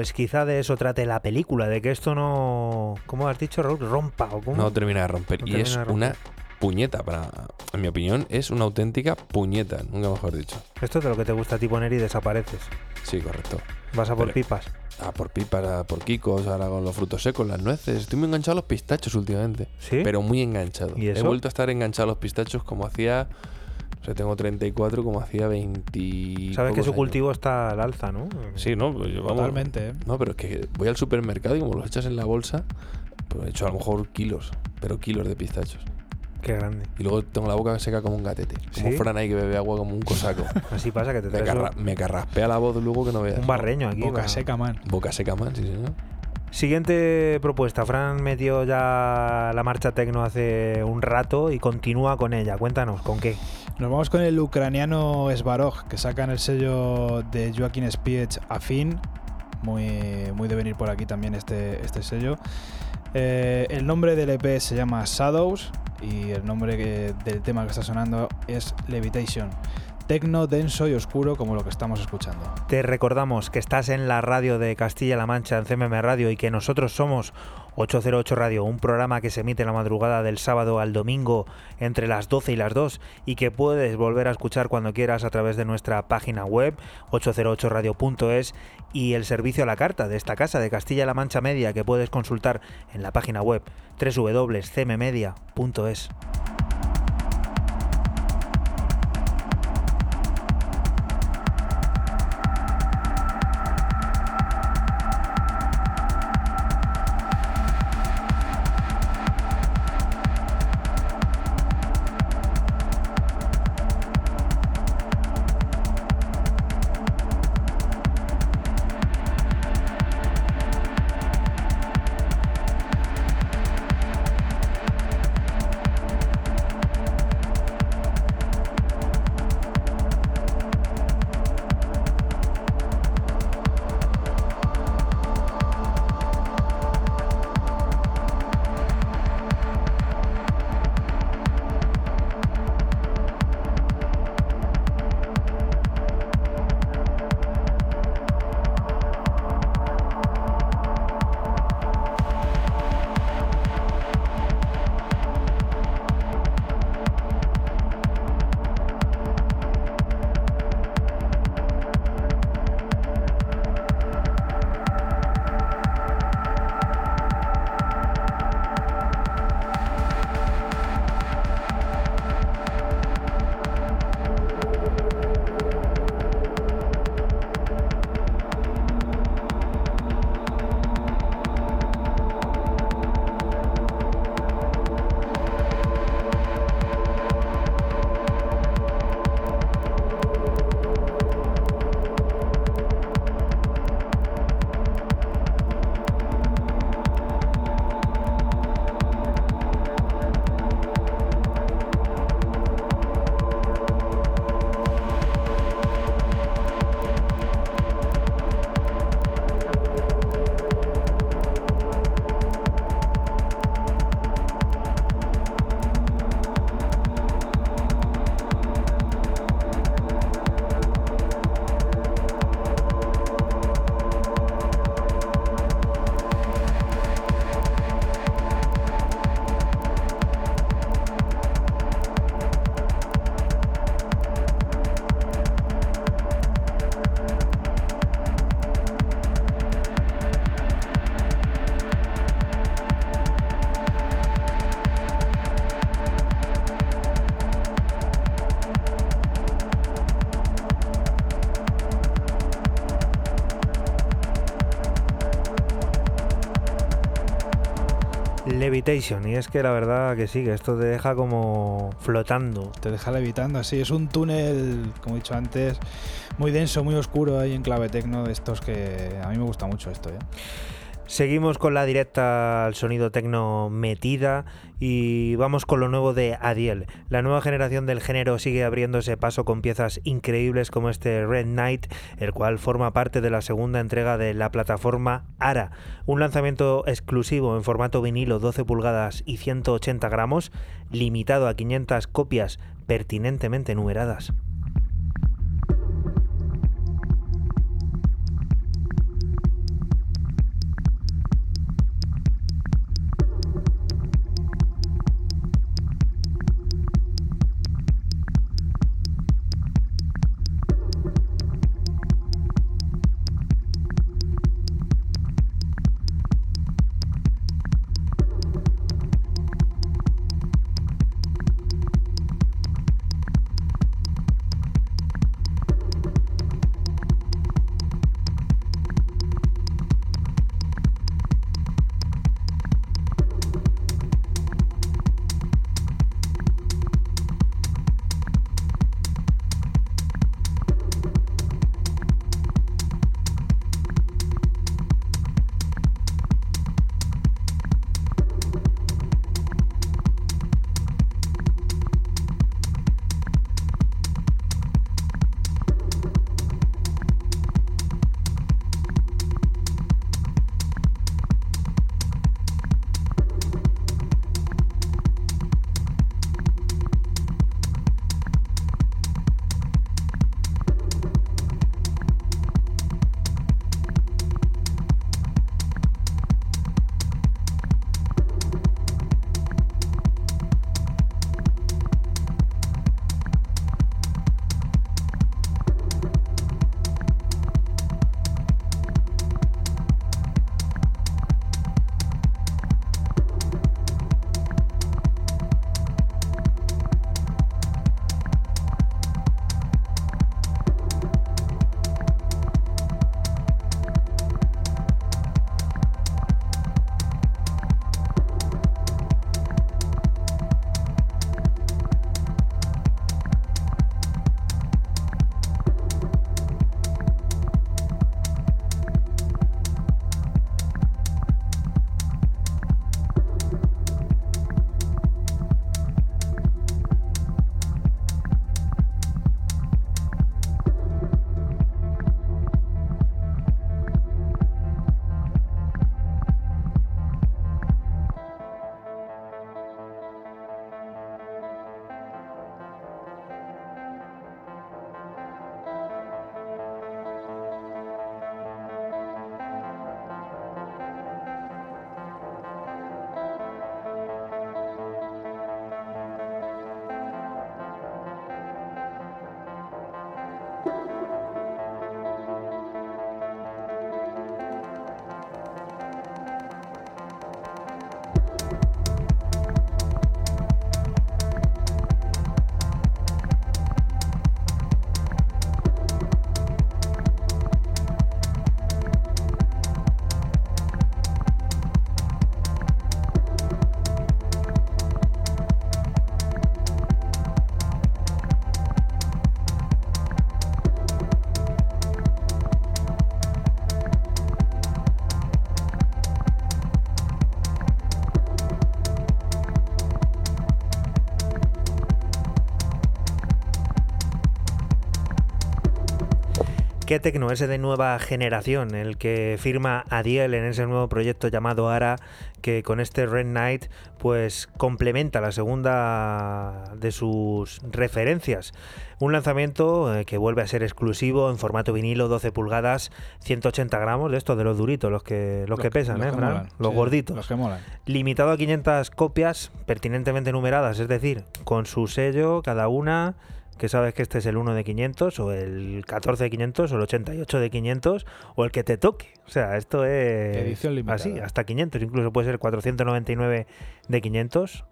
Pues quizá de eso trate la película, de que esto no. ¿Cómo has dicho, Raúl? Rompa o cómo. No termina de romper. No y es romper. una puñeta, para, en mi opinión, es una auténtica puñeta, nunca mejor dicho. Esto es de lo que te gusta a ti poner y desapareces. Sí, correcto. Vas a por Pero- pipas. Ah, por pipas, ah, por kikos, ahora con los frutos secos, las nueces. Estoy muy enganchado a los pistachos últimamente. ¿Sí? Pero muy enganchado. ¿Y He vuelto a estar enganchado a los pistachos como hacía. O sea, tengo 34, como hacía 20. Sabes que su años. cultivo está al alza, ¿no? Sí, no, pues yo, vamos, Totalmente, ¿eh? No, pero es que voy al supermercado y como los echas en la bolsa, pues he hecho a lo mejor kilos, pero kilos de pistachos. Qué grande. Y luego tengo la boca seca como un gatete. Como ¿Sí? Fran ahí que bebe agua como un cosaco. Así pasa que te me, traes me carraspea la voz luego que no veas. un barreño aquí. Boca va. seca, man. Boca seca, man, sí, señor. Siguiente propuesta. Fran metió ya la marcha tecno hace un rato y continúa con ella. Cuéntanos, ¿con qué? Nos vamos con el ucraniano Svarog, que saca en el sello de Joaquín Spiech Afin. Muy, muy de venir por aquí también este, este sello. Eh, el nombre del EP se llama Shadows y el nombre del tema que está sonando es Levitation. tecno denso y oscuro como lo que estamos escuchando. Te recordamos que estás en la radio de Castilla-La Mancha, en CMM Radio, y que nosotros somos 808 Radio, un programa que se emite en la madrugada del sábado al domingo entre las 12 y las 2 y que puedes volver a escuchar cuando quieras a través de nuestra página web 808radio.es y el servicio a la carta de esta casa de Castilla-La Mancha Media que puedes consultar en la página web www.cmmedia.es. Levitation, y es que la verdad que sí, que esto te deja como flotando. Te deja levitando así. Es un túnel, como he dicho antes, muy denso, muy oscuro ahí en clave tecno de estos que a mí me gusta mucho esto. ¿eh? Seguimos con la directa al sonido tecno metida y vamos con lo nuevo de Adiel. La nueva generación del género sigue abriéndose paso con piezas increíbles como este Red Knight, el cual forma parte de la segunda entrega de la plataforma ARA, un lanzamiento exclusivo en formato vinilo 12 pulgadas y 180 gramos, limitado a 500 copias pertinentemente numeradas. Qué tecno ese de nueva generación, el que firma Adiel en ese nuevo proyecto llamado Ara, que con este Red Knight pues complementa la segunda de sus referencias. Un lanzamiento eh, que vuelve a ser exclusivo en formato vinilo, 12 pulgadas, 180 gramos, de estos de los duritos, los que, los, que pesan, los ¿eh, que Fran? molan, los sí, gorditos. Los que molan. Limitado a 500 copias pertinentemente numeradas, es decir, con su sello cada una, que sabes que este es el 1 de 500 o el 14 de 500 o el 88 de 500 o el que te toque. O sea, esto es Edición limitada. así, hasta 500, incluso puede ser 499 de 500,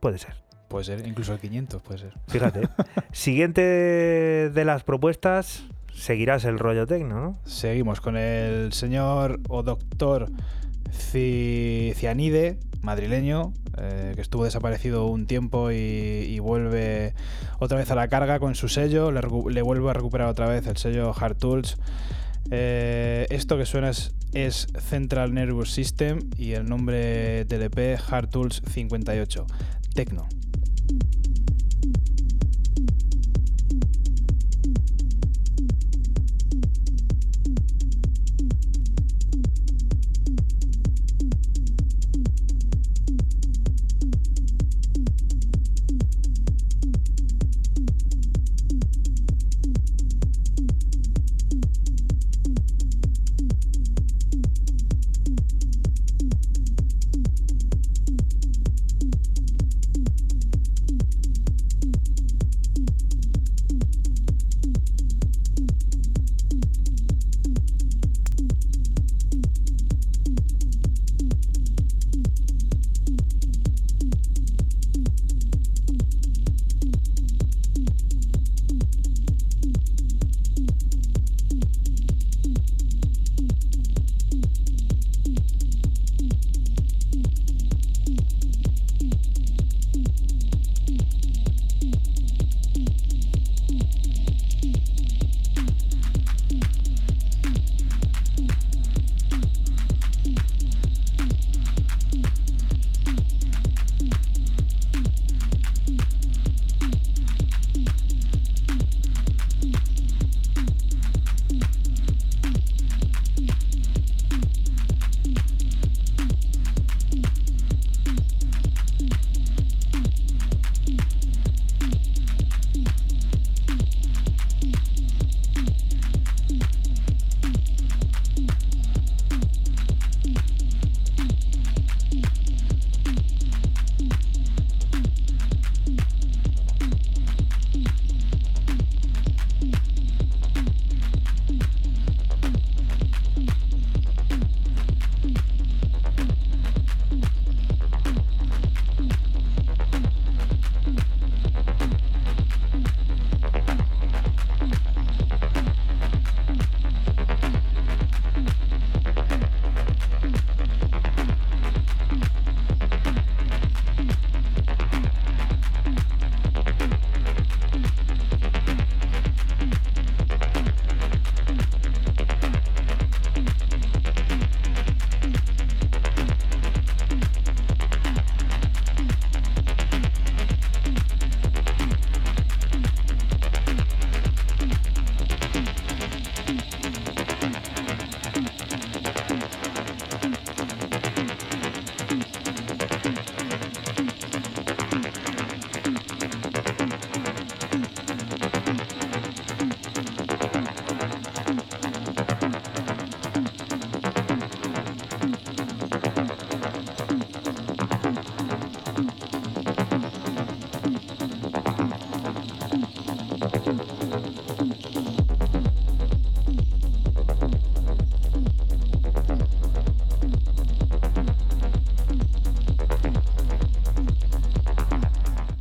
puede ser. Puede ser, incluso el 500 puede ser. Fíjate. Siguiente de las propuestas, seguirás el rollo tecno, ¿no? Seguimos con el señor o doctor Cianide, madrileño, eh, que estuvo desaparecido un tiempo y, vuelve otra vez a la carga con su sello, le, le vuelve a recuperar otra vez el sello Hard Tools. Eh, esto que suena es, es Central Nervous System y el nombre del EP Hard Tools 58, Tecno.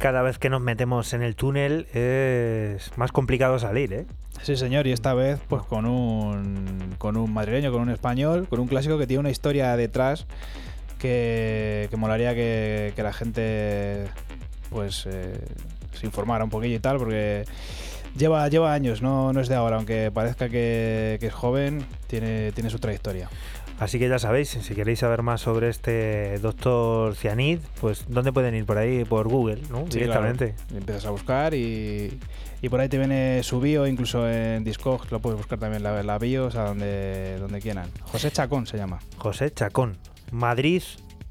Cada vez que nos metemos en el túnel es más complicado salir, ¿eh? Sí, señor, y esta vez pues con un, con un madrileño, con un español, con un clásico que tiene una historia detrás que, que molaría que, que la gente pues eh, se informara un poquillo y tal, porque lleva, lleva años, no, no es de ahora, aunque parezca que, que es joven, tiene, tiene su trayectoria. Así que ya sabéis, si queréis saber más sobre este doctor Cianid, pues ¿dónde pueden ir? Por ahí, por Google, ¿no? Sí, Directamente. claro. Empiezas a buscar y, y por ahí te viene su bio, incluso en Discogs lo puedes buscar también la, la bio, o sea, donde, donde quieran. José Chacón se llama. José Chacón. Madrid,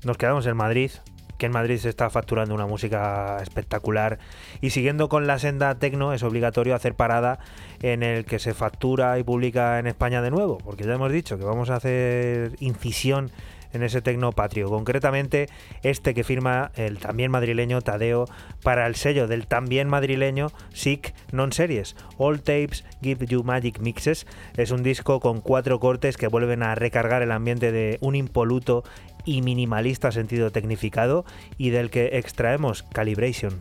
nos quedamos en Madrid, que en Madrid se está facturando una música espectacular. Y siguiendo con la senda tecno, es obligatorio hacer parada en el que se factura y publica en España de nuevo, porque ya hemos dicho que vamos a hacer incisión en ese tecno patrio. Concretamente, este que firma el también madrileño Tadeo para el sello del también madrileño SIC Non Series. All Tapes Give You Magic Mixes es un disco con cuatro cortes que vuelven a recargar el ambiente de un impoluto y minimalista sentido tecnificado y del que extraemos Calibration.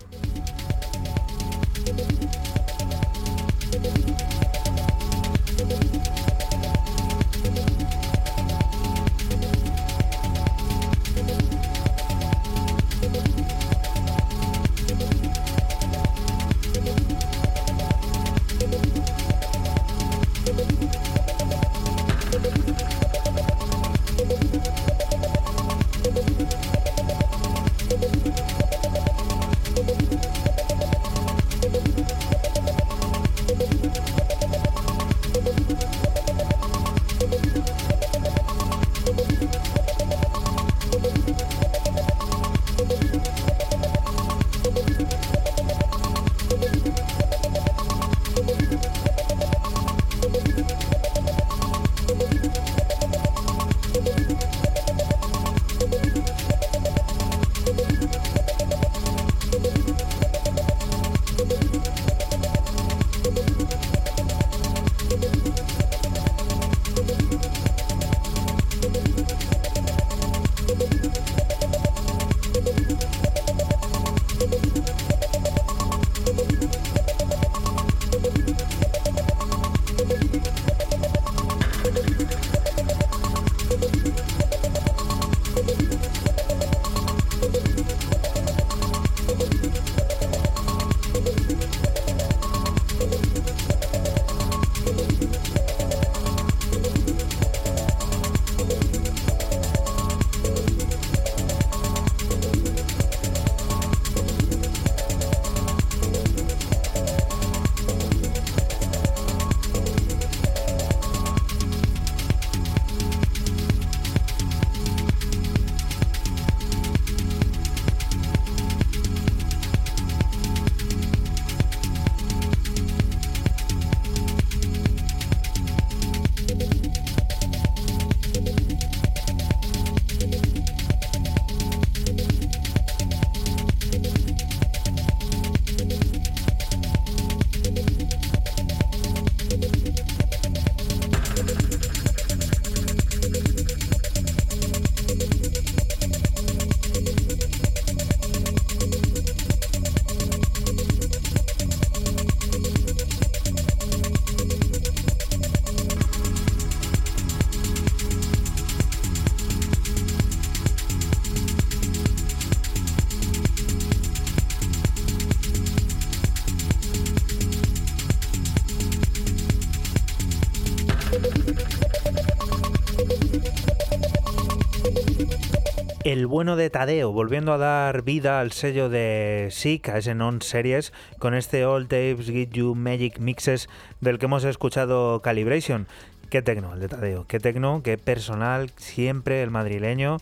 El bueno de Tadeo, volviendo a dar vida al sello de SIC, a ese non-series, con este All Tapes Give You Magic Mixes del que hemos escuchado Calibration. Qué tecno el de Tadeo, qué tecno, qué personal, siempre el madrileño,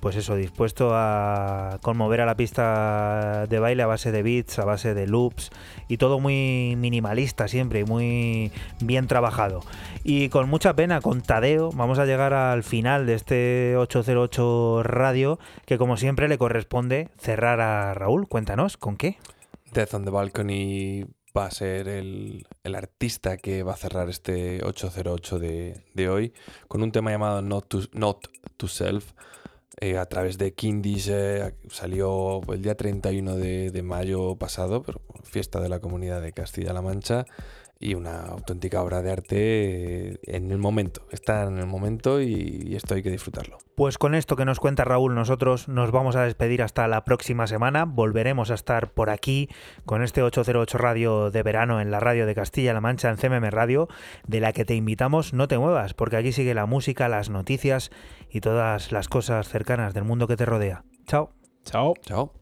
pues eso, dispuesto a conmover a la pista de baile a base de beats, a base de loops y todo muy minimalista siempre muy bien trabajado. Y con mucha pena, con Tadeo, vamos a llegar al final de este 808 Radio, que como siempre le corresponde cerrar a Raúl. Cuéntanos, ¿con qué? Death on the Balcony va a ser el, el artista que va a cerrar este 808 de, de hoy con un tema llamado Not to, Not to Self. Eh, a través de Kindis eh, salió el día 31 de, de mayo pasado, pero fiesta de la comunidad de Castilla-La Mancha y una auténtica obra de arte eh, en el momento. Está en el momento y, y esto hay que disfrutarlo. Pues con esto que nos cuenta Raúl, nosotros nos vamos a despedir hasta la próxima semana. Volveremos a estar por aquí con este 808 Radio de verano en la radio de Castilla-La Mancha en CMM Radio, de la que te invitamos no te muevas, porque aquí sigue la música, las noticias y todas las cosas cercanas del mundo que te rodea. Chao. Chao. Chao.